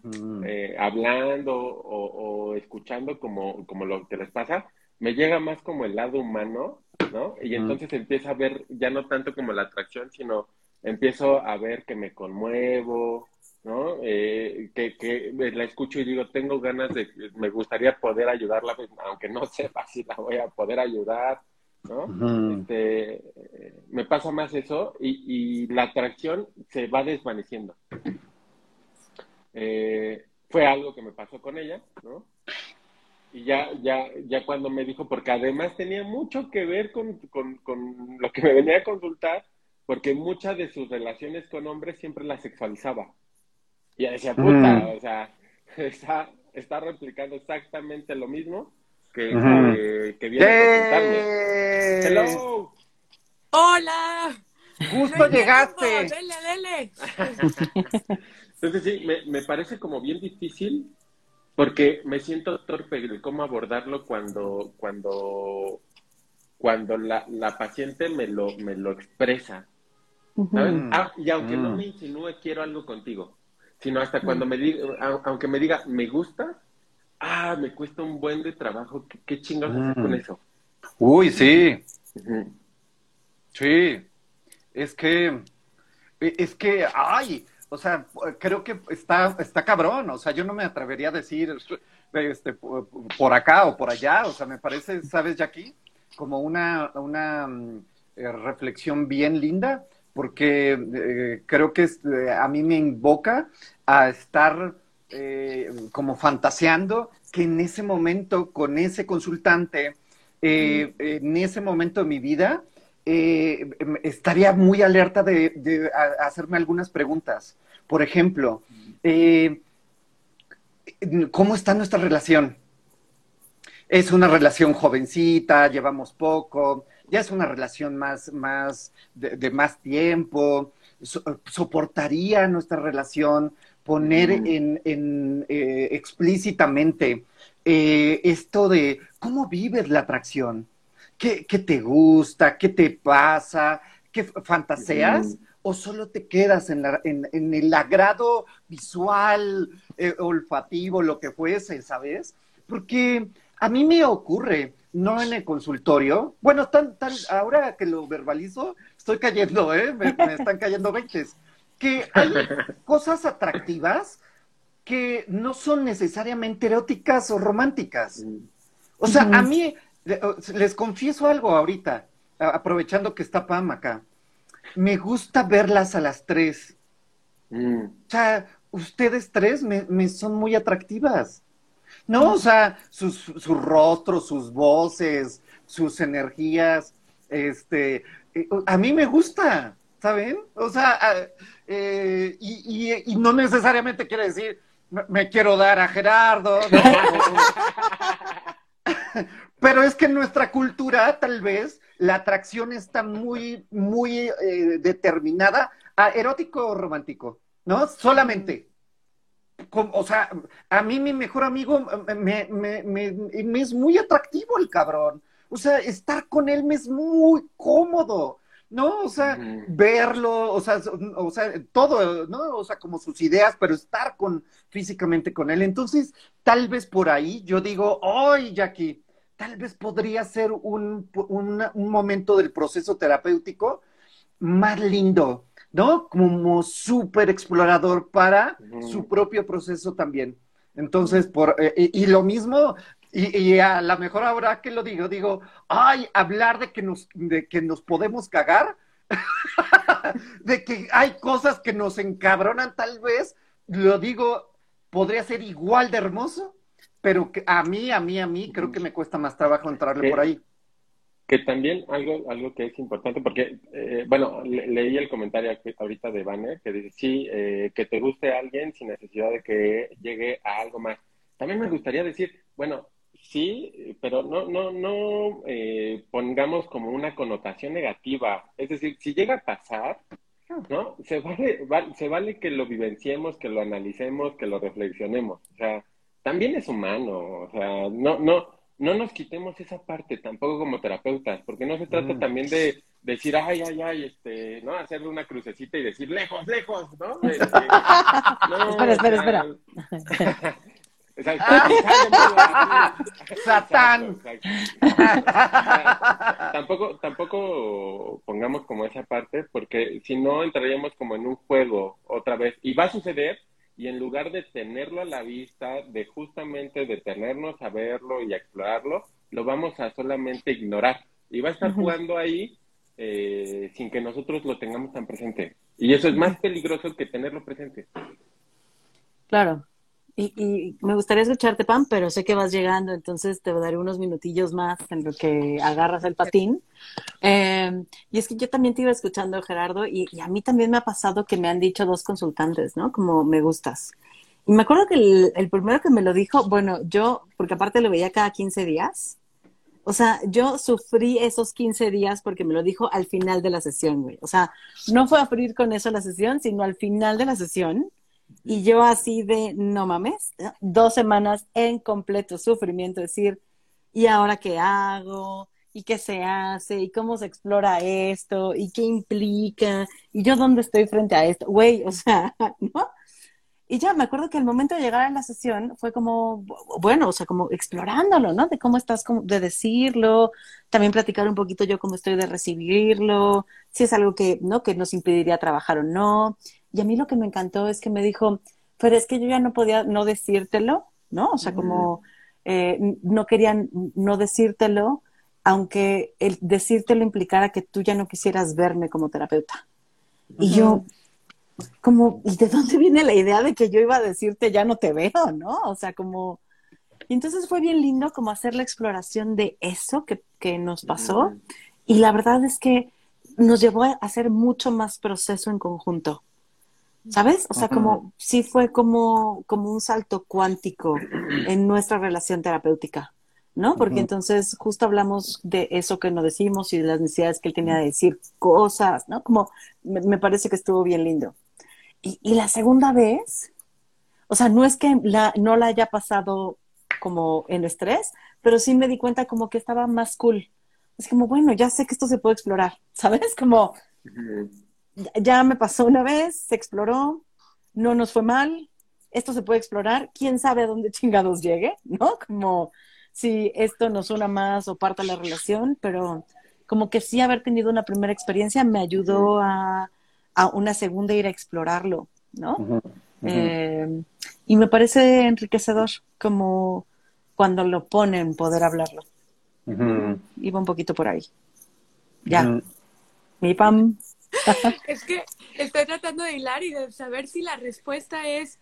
eh, hablando o, o, escuchando como, como lo que les pasa, me llega más como el lado humano, ¿no? Y entonces empiezo a ver ya no tanto como la atracción, sino empiezo a ver que me conmuevo, ¿no? Eh, que, que la escucho y digo, tengo ganas de, me gustaría poder ayudarla, pues, aunque no sepa si la voy a poder ayudar, ¿no? Este, me pasa más eso y, la atracción se va desvaneciendo. Eh, fue algo que me pasó con ella, ¿no? Y ya, ya, ya cuando me dijo, porque además tenía mucho que ver con, con, con lo que me venía a consultar, porque muchas de sus relaciones con hombres siempre las sexualizaba. Y decía, puta, mm. o sea, está, está replicando exactamente lo mismo que, que, viene a consultarme. ¡Hello! ¡Hola! ¡Justo llegaste! ¡Dele, dele! Entonces sí, me, me parece como bien difícil porque me siento torpe de cómo abordarlo cuando, cuando, cuando la, la paciente me lo, me lo expresa. Ah, y aunque no mm. me insinúe quiero algo contigo, sino hasta cuando me diga, aunque me diga me gusta, ah, me cuesta un buen de trabajo, ¿qué, qué chingados hacer con mm. eso? Uy, sí. Sí. Es que, es que, ay, o sea, creo que está, está cabrón, o sea, yo no me atrevería a decir este, por acá o por allá, o sea, me parece, ¿sabes, Jackie? Como una, una mm, eh, reflexión bien linda, porque eh, creo que eh, a mí me invoca a estar como fantaseando que en ese momento, con ese consultante, en ese momento de mi vida, estaría muy alerta de, hacerme algunas preguntas. Por ejemplo, eh, ¿cómo está nuestra relación? Es una relación jovencita, llevamos poco, ya es una relación más, más de, más tiempo. ¿Soportaría nuestra relación poner en, eh, explícitamente eh, esto de cómo vives la atracción? ¿Qué, te gusta? ¿Qué te pasa? ¿Qué fantaseas? O solo te quedas en, en, el agrado visual, eh, olfativo, lo que fuese, ¿sabes? Porque a mí me ocurre, no en el consultorio, bueno, tan, tan, ahora que lo verbalizo, estoy cayendo, ¿eh? Me, están cayendo veintes, que hay cosas atractivas que no son necesariamente eróticas o románticas. O sea, a mí, les confieso algo ahorita, aprovechando que está Pam acá me gusta verlas a las tres. Mm. O sea, ustedes tres me, son muy atractivas. ¿No? O sea, sus, sus rostros, sus voces, sus energías, este, eh, a mí me gusta, ¿saben? O sea, eh, y, no necesariamente quiere decir, me, quiero dar a Gerardo, pero es que en nuestra cultura, tal vez, la atracción está muy, muy eh, determinada a erótico o romántico, ¿no? Solamente. o sea, a mí mi mejor amigo me, me, me, es muy atractivo el cabrón. O sea, estar con él me es muy cómodo. ¿no? O sea, verlo, o sea, o sea, todo, ¿no? O sea, como sus ideas, pero estar con, físicamente con él. Entonces, tal vez por ahí yo digo, ¡ay, Jackie! Tal vez podría ser un, un, un momento del proceso terapéutico más lindo, ¿no? Como súper explorador para su propio proceso también. Entonces, por, eh, y, y lo mismo, y, y a lo mejor ahora que lo digo, digo, ay, hablar de que nos, de que nos podemos cagar, de que hay cosas que nos encabronan tal vez, lo digo, podría ser igual de hermoso, pero que a mí, a mí, a mí, creo que me cuesta más trabajo entrarle por ahí. Que también algo, algo que es importante, porque, eh, bueno, le- leí el comentario aquí- ahorita de Banner que dice, sí, eh, que te guste a alguien sin necesidad de que llegue a algo más. También me gustaría decir, bueno, sí, pero no, no, no eh, pongamos como una connotación negativa. Es decir, si llega a pasar, ¿no? Se vale, va- se vale que lo vivenciemos, que lo analicemos, que lo reflexionemos. O sea, también es humano. O sea, no, no, no nos quitemos esa parte tampoco como terapeutas, porque no se trata Mm. también de decir, ay, ay, ay, este, ¿no? Hacerle una crucecita y decir, lejos, lejos, ¿no? Este, no, Espera, espera, o sea, Exacto. Satán. Tampoco, tampoco pongamos como esa parte, porque si no entraríamos como en un juego otra vez. Y va a suceder, y en lugar de tenerlo a la vista, de justamente detenernos a verlo y a explorarlo, lo vamos a solamente ignorar. Y va a estar jugando ahí eh, sin que nosotros lo tengamos tan presente. Y eso es más peligroso que tenerlo presente. Claro. Y, y me gustaría escucharte, Pam, pero sé que vas llegando, entonces te daré unos minutillos más en lo que agarras el patín. Eh, y es que yo también te iba escuchando, Gerardo, y, y a mí también me ha pasado que me han dicho dos consultantes, ¿no? Como me gustas. Y me acuerdo que el, el primero que me lo dijo, bueno, yo, porque aparte lo veía cada 15 días, o sea, yo sufrí esos 15 días porque me lo dijo al final de la sesión, güey. O sea, no fue a abrir con eso la sesión, sino al final de la sesión. Y yo así de, no mames, dos semanas en completo sufrimiento, decir, ¿y ahora qué hago? ¿Y qué se hace? ¿Y cómo se explora esto? ¿Y qué implica? ¿Y yo dónde estoy frente a esto? Güey, o sea, ¿no? Y ya me acuerdo que el momento de llegar a la sesión fue como, bueno, o sea, como explorándolo, ¿no? De cómo estás, de decirlo, también platicar un poquito yo cómo estoy de recibirlo, si es algo que, ¿no? Que nos impediría trabajar o no. Y a mí lo que me encantó es que me dijo, pero es que yo ya no podía no decírtelo, ¿no? O sea, como eh, no querían no decírtelo, aunque el decírtelo implicara que tú ya no quisieras verme como terapeuta. Y yo, como, ¿y de dónde viene la idea de que yo iba a decirte ya no te veo, ¿no? O sea, como... Y entonces fue bien lindo como hacer la exploración de eso que, que nos pasó. Y la verdad es que nos llevó a hacer mucho más proceso en conjunto. ¿Sabes? O sea, como sí fue como, como un salto cuántico en nuestra relación terapéutica, ¿no? Porque entonces justo hablamos de eso que nos decimos y de las necesidades que él tenía de decir cosas, ¿no? Como me, me parece que estuvo bien lindo. Y, y la segunda vez, o sea, no es que la, no la haya pasado como en estrés, pero sí me di cuenta como que estaba más cool. Es como, bueno, ya sé que esto se puede explorar, ¿sabes? Como, ya- me pasó una vez, se exploró, no nos fue mal, esto se puede explorar, quién sabe a dónde chingados llegue, ¿no? Como si esto nos una más o parta la relación, pero como que sí haber tenido una primera experiencia me ayudó a, a una segunda ir a explorarlo, ¿no? Eh, y me parece enriquecedor como cuando lo ponen poder hablarlo. Iba un poquito por ahí. Ya, mi pam. Es que estoy tratando de hilar y de saber si la respuesta es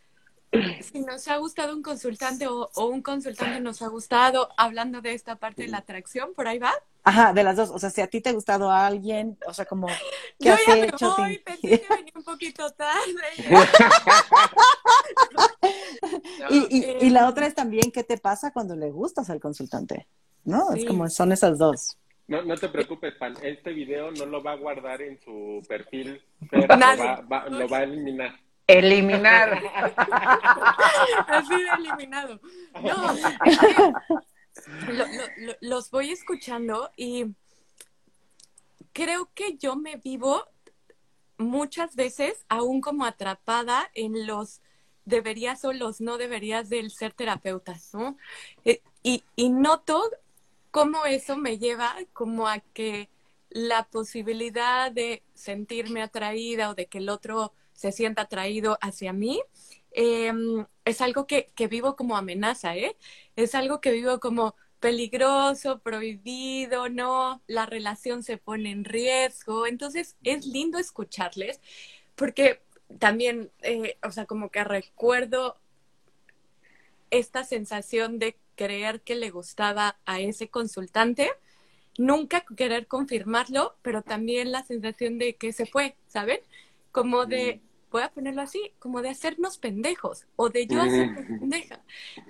si nos ha gustado un consultante o, o un consultante nos ha gustado hablando de esta parte de la atracción, por ahí va. Ajá, de las dos. O sea, si a ti te ha gustado a alguien, o sea, como, ¿qué Yo has ya me hecho? voy, Te- pensé que venía un poquito tarde. y, y, Eh, y la otra es también, ¿qué te pasa cuando le gustas al consultante? ¿No? Es como, son esas dos. No, no te preocupes, Pan. Este video no lo va a guardar en su perfil. Fer, lo, va, va- lo va a eliminar. Eliminar. Así de eliminado. No, es que lo- lo- lo- los voy escuchando y creo que yo me vivo muchas veces aún como atrapada en los deberías o los no deberías del ser terapeuta, ¿no? Eh, y, y noto cómo eso me lleva como a que la posibilidad de sentirme atraída o de que el otro se sienta atraído hacia mí, em, es algo que, vivo como amenaza, ¿eh? Es algo que vivo como peligroso, prohibido, no, la relación se pone en riesgo. Entonces es lindo escucharles porque también, eh, o sea, como que recuerdo esta sensación de creer que le gustaba a ese consultante, nunca querer confirmarlo, pero también la sensación de que se fue, ¿saben? Como de, voy a ponerlo así, como de hacernos pendejos, o de yo hacerme pendeja,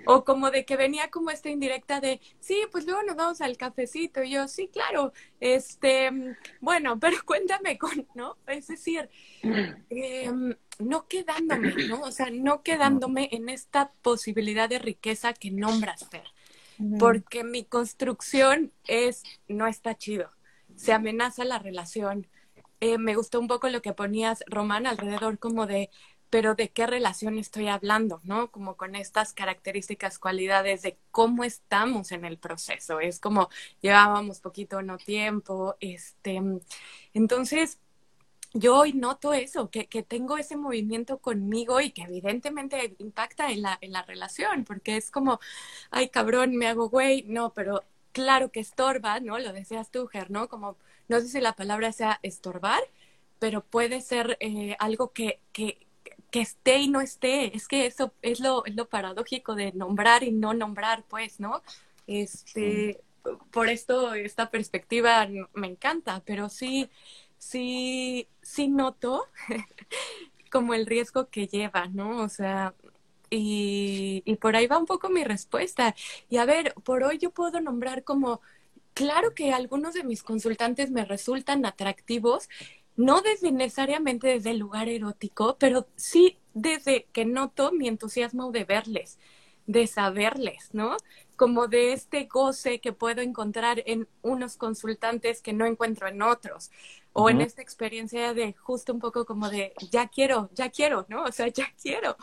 o como de que venía como esta indirecta de, sí, pues luego nos vamos al cafecito, y yo, sí, claro, este, bueno, pero cuéntame con, ¿no? Es decir, em, no quedándome, ¿no? O sea, no quedándome en esta posibilidad de riqueza que nombras, Fer, porque mi construcción es, no está chido, se amenaza la relación, eh, me gustó un poco lo que ponías, Román, alrededor como de, pero de qué relación estoy hablando, ¿no? Como con estas características, cualidades de cómo estamos en el proceso. Es como llevábamos poquito no tiempo, este, entonces yo hoy noto eso, que, que, tengo ese movimiento conmigo y que evidentemente impacta en la, en la relación, porque es como, ay cabrón, me hago güey, no, pero claro que estorba, ¿no? Lo decías tú, Ger, ¿no? Como no sé si la palabra sea estorbar, pero puede ser eh, algo que, que, que, esté y no esté. Es que eso es lo, es lo paradójico de nombrar y no nombrar, pues, ¿no? Este, por esto esta perspectiva me encanta, pero sí, sí, sí noto como el riesgo que lleva, ¿no? O sea, y, y, por ahí va un poco mi respuesta. Y a ver, por hoy yo puedo nombrar como claro que algunos de mis consultantes me resultan atractivos, no desde necesariamente desde el lugar erótico, pero sí desde que noto mi entusiasmo de verles, de saberles, ¿no? Como de este goce que puedo encontrar en unos consultantes que no encuentro en otros, o en esta experiencia de justo un poco como de, ya quiero, ya quiero, ¿no? O sea, ya quiero,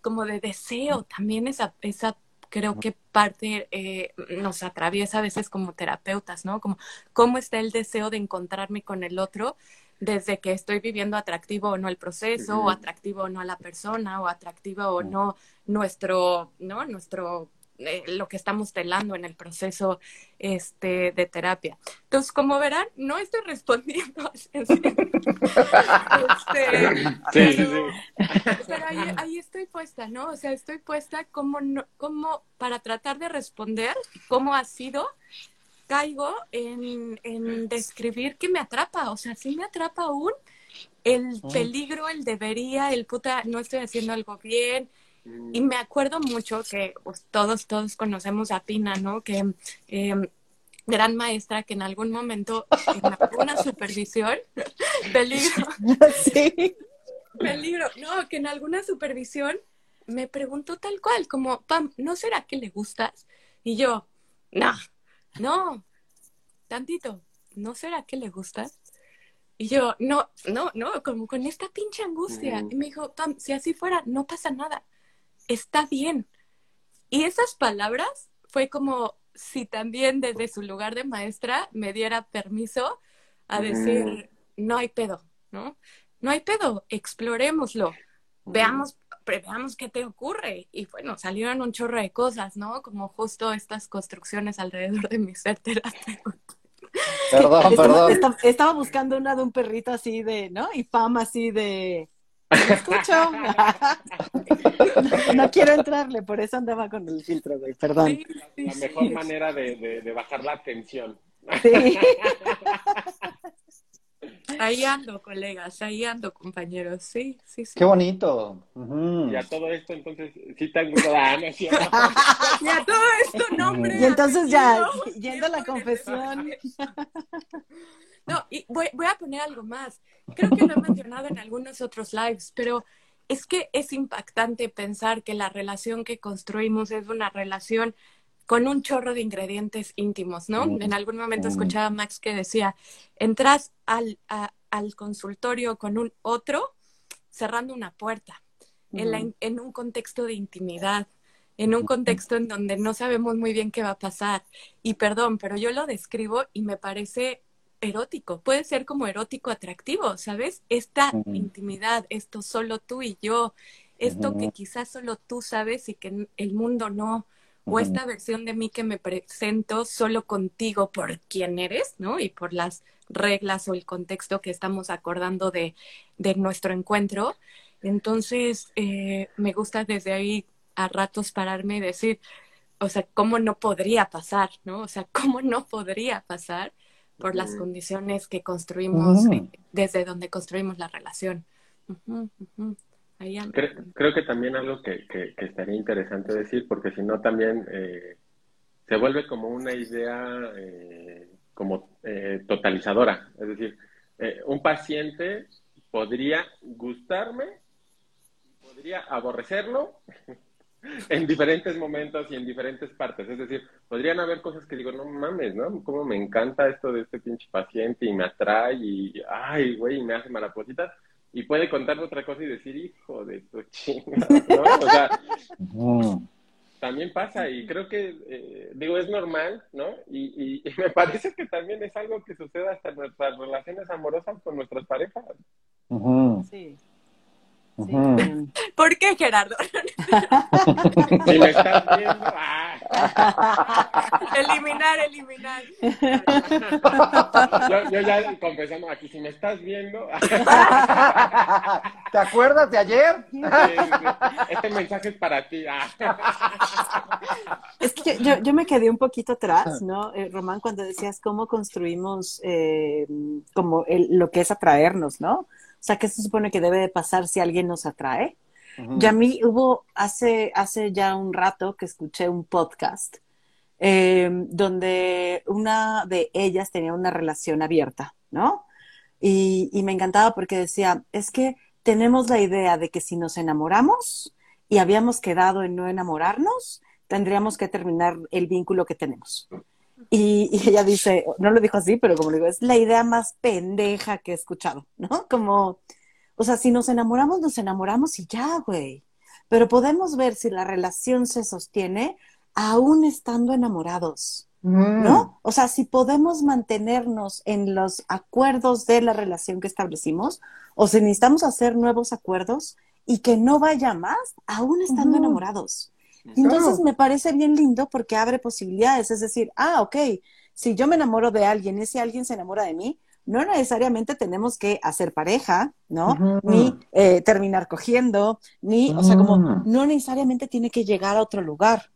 como de deseo, también esa, esa creo que parte eh, nos atraviesa a veces como terapeutas, ¿no? Como cómo está el deseo de encontrarme con el otro desde que estoy viviendo atractivo o no el proceso, o atractivo o no a la persona, o atractivo o no nuestro, ¿no? Nuestro eh, lo que estamos telando en el proceso este, de terapia. Entonces, como verán, no estoy respondiendo. este, pero, ahí, estoy puesta, ¿no? O sea, estoy puesta como, como para tratar de responder cómo ha sido caigo en, en describir que me atrapa, o sea, sí me atrapa aún el peligro, el debería, el puta, no estoy haciendo algo bien, y me acuerdo mucho que pues, todos, todos conocemos a Pina, ¿no? Que em, gran maestra que en algún momento, en alguna supervisión, peligro, sí. peligro, no, que en alguna supervisión me preguntó tal cual, como, Pam, ¿no será que le gustas? Y yo, no, no, tantito, ¿no será que le gustas? Y yo, no, no, no, como con esta pinche angustia. Y me dijo, Pam, si así fuera, no pasa nada está bien. Y esas palabras fue como si también desde su lugar de maestra me diera permiso a decir, no hay pedo, ¿no? No hay pedo, explorémoslo, veamos, veamos qué te ocurre. Y bueno, salieron un chorro de cosas, ¿no? Como justo estas construcciones alrededor de mi ser Perdón, perdón. Estaba, buscando una de un perrito así de, ¿no? Y fama así de escucho. no, quiero entrarle, por eso andaba con el filtro, güey, perdón. la mejor manera de, de, bajar la tensión. Sí. Ahí ando, colegas, ahí ando, compañeros. Sí, sí, sí. Qué bonito. Y a todo esto, entonces, sí tengo ganas. y a todo esto, nombre. Y entonces ya, yendo a la confesión. No, y voy, voy, a poner algo más. Creo que lo he mencionado en algunos otros lives, pero es que es impactante pensar que la relación que construimos es una relación con un chorro de ingredientes íntimos, ¿no? Mm. En algún momento Mm. escuchaba a Max que decía, entras al, a- al consultorio con un otro cerrando una puerta, en, la in- en un contexto de intimidad, en un contexto en donde no sabemos muy bien qué va a pasar. Y perdón, pero yo lo describo y me parece erótico, puede ser como erótico atractivo, ¿sabes? Esta intimidad, esto solo tú y yo, esto que quizás solo tú sabes y que el mundo no, o esta versión de mí que me presento solo contigo por quien eres, ¿no? Y por las reglas o el contexto que estamos acordando de, de nuestro encuentro. Entonces, eh, me gusta desde ahí a ratos pararme y decir, o sea, ¿cómo no podría pasar, ¿no? O sea, ¿cómo no podría pasar por las condiciones que construimos, desde donde construimos la relación? Ujú. Creo que también algo que, que- que estaría interesante decir, porque si no también eh, se vuelve como una idea eh, como eh, totalizadora. Es decir, eh, un paciente podría gustarme, podría aborrecerlo en diferentes momentos y en diferentes partes. Es decir, podrían haber cosas que digo, no mames, ¿no? Cómo me encanta esto de este pinche paciente y me atrae y, ay, güey, me hace maripositas. Y puede contarme otra cosa y decir, hijo de tu chingada, ¿no? O sea, también pasa y creo que, eh, digo, es normal, ¿no? Y, y- y me parece que también es algo que sucede hasta en nuestras relaciones amorosas con nuestras parejas. Sí. ¿Por qué, Gerardo? Si me estás viendo, ¡ah! eliminar, eliminar. yo, yo ya confesando aquí, si me estás viendo, ¿Te acuerdas de ayer? este mensaje es para ti. ah. Es que yo, yo me quedé un poquito atrás, ¿no? Eh, Román, cuando decías cómo construimos eh, como el- lo que es atraernos, ¿no? O sea, ¿qué se supone que debe de pasar si alguien nos atrae? Y a mí hubo hace, hace ya un rato que escuché un podcast eh, donde una de ellas tenía una relación abierta, ¿no? Y, y me encantaba porque decía, es que tenemos la idea de que si nos enamoramos y habíamos quedado en no enamorarnos, tendríamos que terminar el vínculo que tenemos. Y, y ella dice, no lo dijo así, pero como le digo, es la idea más pendeja que he escuchado, ¿no? Como, o sea, si nos enamoramos, nos enamoramos y ya, güey. Pero podemos ver si la relación se sostiene aún estando enamorados, Mm. ¿no? O sea, si podemos mantenernos en los acuerdos de la relación que establecimos, o si necesitamos hacer nuevos acuerdos y que no vaya más, aún estando enamorados. Entonces Claro. me parece bien lindo porque abre posibilidades, es decir, ah, ok, si yo me enamoro de alguien y ese alguien se enamora de mí, no necesariamente tenemos que hacer pareja, ¿no? Ni eh, terminar cogiendo, ni, o sea, como Ujú. no necesariamente tiene que llegar a otro lugar.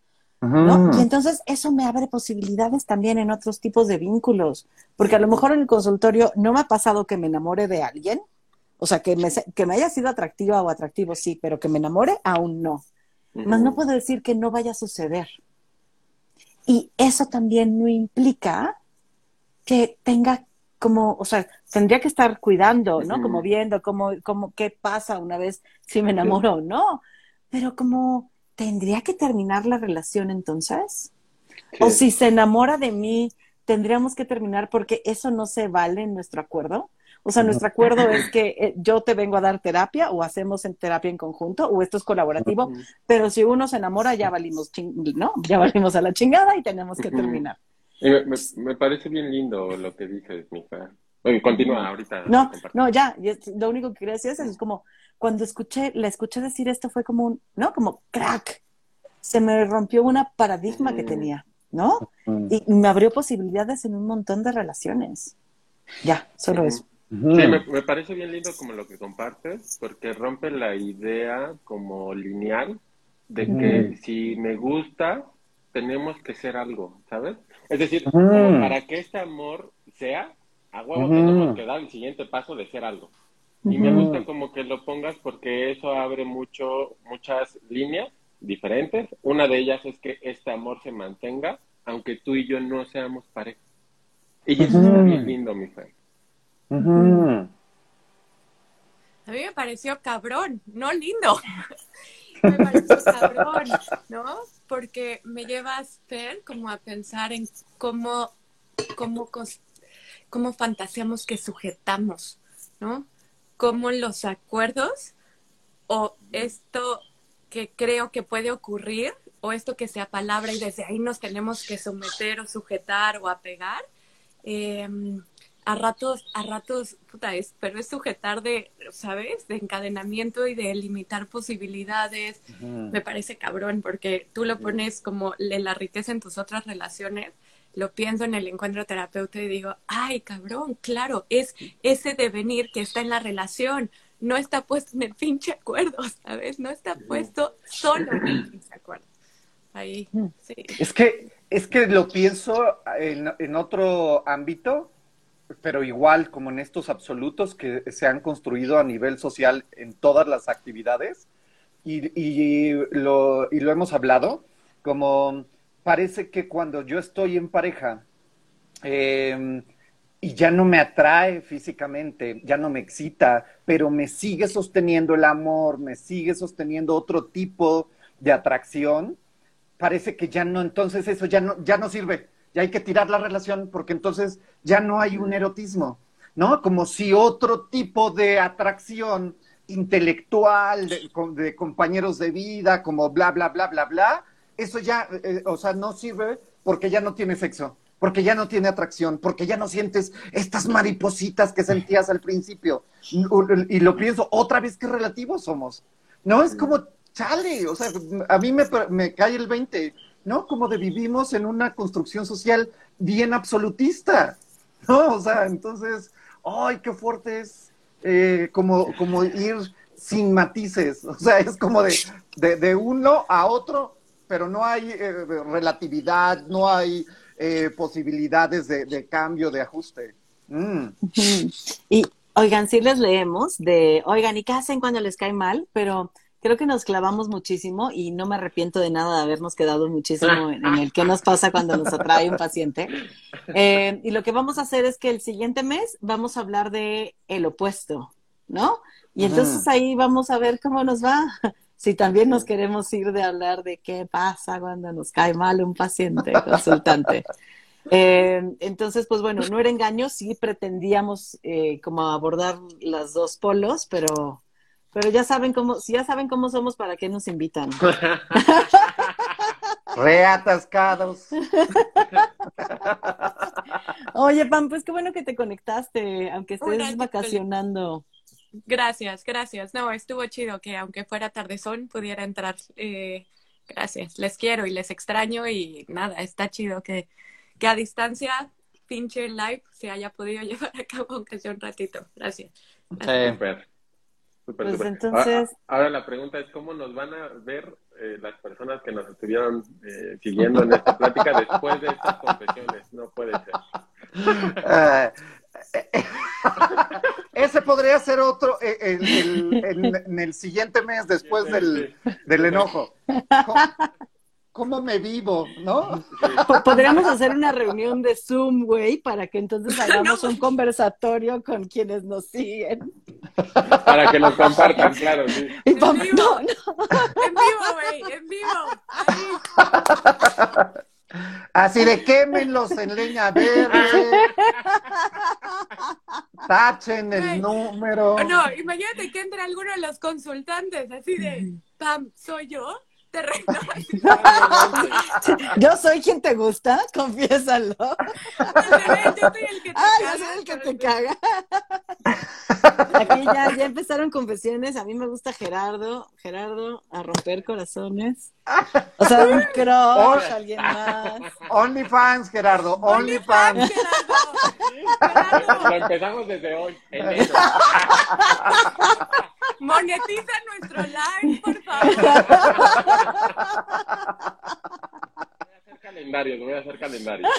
¿no? Y entonces eso me abre posibilidades también en otros tipos de vínculos, porque a lo mejor en el consultorio no me ha pasado que me enamore de alguien, o sea, que me, que me haya sido atractiva o atractivo, sí, pero que me enamore, aún no. Más no puedo decir que no vaya a suceder. Y eso también no implica que tenga como, o sea, tendría que estar cuidando, ¿no? Como viendo cómo, cómo, qué pasa una vez si me enamoro o no. Pero como, ¿tendría que terminar la relación entonces? O si se enamora de mí, tendríamos que terminar porque eso no se vale en nuestro acuerdo. O sea, nuestro acuerdo es que eh, yo te vengo a dar terapia o hacemos en terapia en conjunto o esto es colaborativo, pero si uno se enamora ya valimos, ¿no? Ya valimos a la chingada y tenemos que terminar. Me, me- me parece bien lindo lo que dices, Mica. Oye, continúa ahorita. No, no, ya, lo único que quería decir es, eso, es como cuando escuché, la escuché decir esto fue como un, ¿no? Como crack. Se me rompió una paradigma que tenía, ¿no? Y me abrió posibilidades en un montón de relaciones. Ya, solo Ujú. Sí, me, me parece bien lindo como lo que compartes, porque rompe la idea como lineal de que si me gusta, tenemos que ser algo, ¿sabes? Es decir, como para que este amor sea, a huevo tenemos que dar el siguiente paso de ser algo. Y me gusta como que lo pongas porque eso abre mucho, muchas líneas diferentes. Una de ellas es que este amor se mantenga, aunque tú y yo no seamos pareja. Y eso está bien lindo, mi fe. A mí me pareció cabrón, no lindo. me pareció cabrón, ¿no? porque me llevas, Fer, como a pensar en cómo, cómo, cómo fantaseamos que sujetamos, ¿no? Cómo los acuerdos o esto que creo que puede ocurrir o esto que sea palabra y desde ahí nos tenemos que someter o sujetar o apegar. eh, a ratos, a ratos, puta, es, pero es sujetar de, ¿sabes? De encadenamiento y de limitar posibilidades. Me parece cabrón porque tú lo pones como la riqueza en tus otras relaciones. Lo pienso en el encuentro terapeuta y digo, ay, cabrón, claro, es ese devenir que está en la relación. No está puesto en el pinche acuerdo, ¿sabes? No está puesto solo en el pinche acuerdo. Ahí, sí. Es que, es que lo pienso en, en otro ámbito, pero igual como en estos absolutos que se han construido a nivel social en todas las actividades, y, y lo, y lo hemos hablado, como parece que cuando yo estoy en pareja eh, y ya no me atrae físicamente, ya no me excita, pero me sigue sosteniendo el amor, me sigue sosteniendo otro tipo de atracción, parece que ya no, entonces eso ya no, ya no sirve, ya hay que tirar la relación porque entonces ya no hay un erotismo, ¿no? Como si otro tipo de atracción intelectual, de, compañeros de vida, como bla, bla, bla, bla, bla, eso ya, eh, o sea, no sirve porque ya no tiene sexo, porque ya no tiene atracción, porque ya no sientes estas maripositas que sentías al principio. Y lo pienso, otra vez qué relativos somos, ¿no? Es como, chale, o sea, a mí me, me cae el 20, ¿no? Como de vivimos en una construcción social bien absolutista, ¿no? O sea, entonces, ay, qué fuerte es eh, como, como ir sin matices, o sea, es como de, de, uno a otro, pero no hay eh, relatividad, no hay eh, posibilidades de, de, cambio, de ajuste. Mm. Y, oigan, sí les leemos de, oigan, ¿y qué hacen cuando les cae mal? Pero creo que nos clavamos muchísimo y no me arrepiento de nada de habernos quedado muchísimo en, en el qué nos pasa cuando nos atrae un paciente. Eh, y lo que vamos a hacer es que el siguiente mes vamos a hablar de el opuesto, ¿no? Y entonces ahí vamos a ver cómo nos va. Si también nos queremos ir de hablar de qué pasa cuando nos cae mal un paciente consultante. Eh, entonces, pues bueno, no era engaño, sí pretendíamos eh, como abordar las dos polos, pero, pero ya saben cómo, si ya saben cómo somos, ¿para qué nos invitan? Reatascados. Oye, Pam, pues qué bueno que te conectaste, aunque estés vacacionando. Gracias, gracias. No, estuvo chido que aunque fuera tardezón pudiera entrar. Eh, gracias, les quiero y les extraño y nada, está chido que, que a distancia pinche live se haya podido llevar a cabo aunque sea un ratito. Gracias. gracias. Super, pues entonces... Ahora, ahora, la pregunta es cómo nos van a ver eh, las personas que nos estuvieron eh, siguiendo en esta plática después de estas confesiones. No puede ser. Uh, ese podría ser otro eh, el, en el siguiente mes después del, del enojo. ¿Cómo, ¿Cómo, me vivo? ¿No? Podríamos hacer una reunión de Zoom, güey, para que entonces hagamos un conversatorio con quienes nos siguen. Para que nos compartan, claro, sí. En vivo, no, no. en vivo, güey, en vivo. Ahí. Así de quémenlos en leña verde. Tachen el Güey. número. No, imagínate que entra alguno de los consultantes así de, Pam, ¿soy yo? Te Yo soy quien te gusta, confiésalo. Al revés, yo soy el que te Ah, yo caga, soy el que pero- te caga. Aquí ya, ya empezaron confesiones. A mí me gusta Gerardo. Gerardo, a romper corazones. O sea, un crush, alguien más. OnlyFans, Gerardo. OnlyFans, OnlyFans. Gerardo. Gerardo, Lo empezamos desde hoy, enero. Monetiza nuestro live, por favor. Voy a hacer calendarios, voy a hacer calendarios.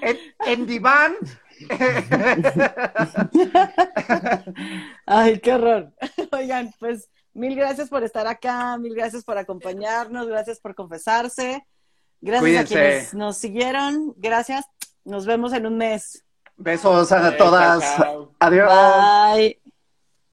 En, en diván. Ay, qué horror. Oigan, pues mil gracias por estar acá, mil gracias por acompañarnos, gracias por confesarse. Gracias Cuídense. a quienes nos siguieron. Gracias. Nos vemos en un mes. Besos a todas. Adiós. Bye.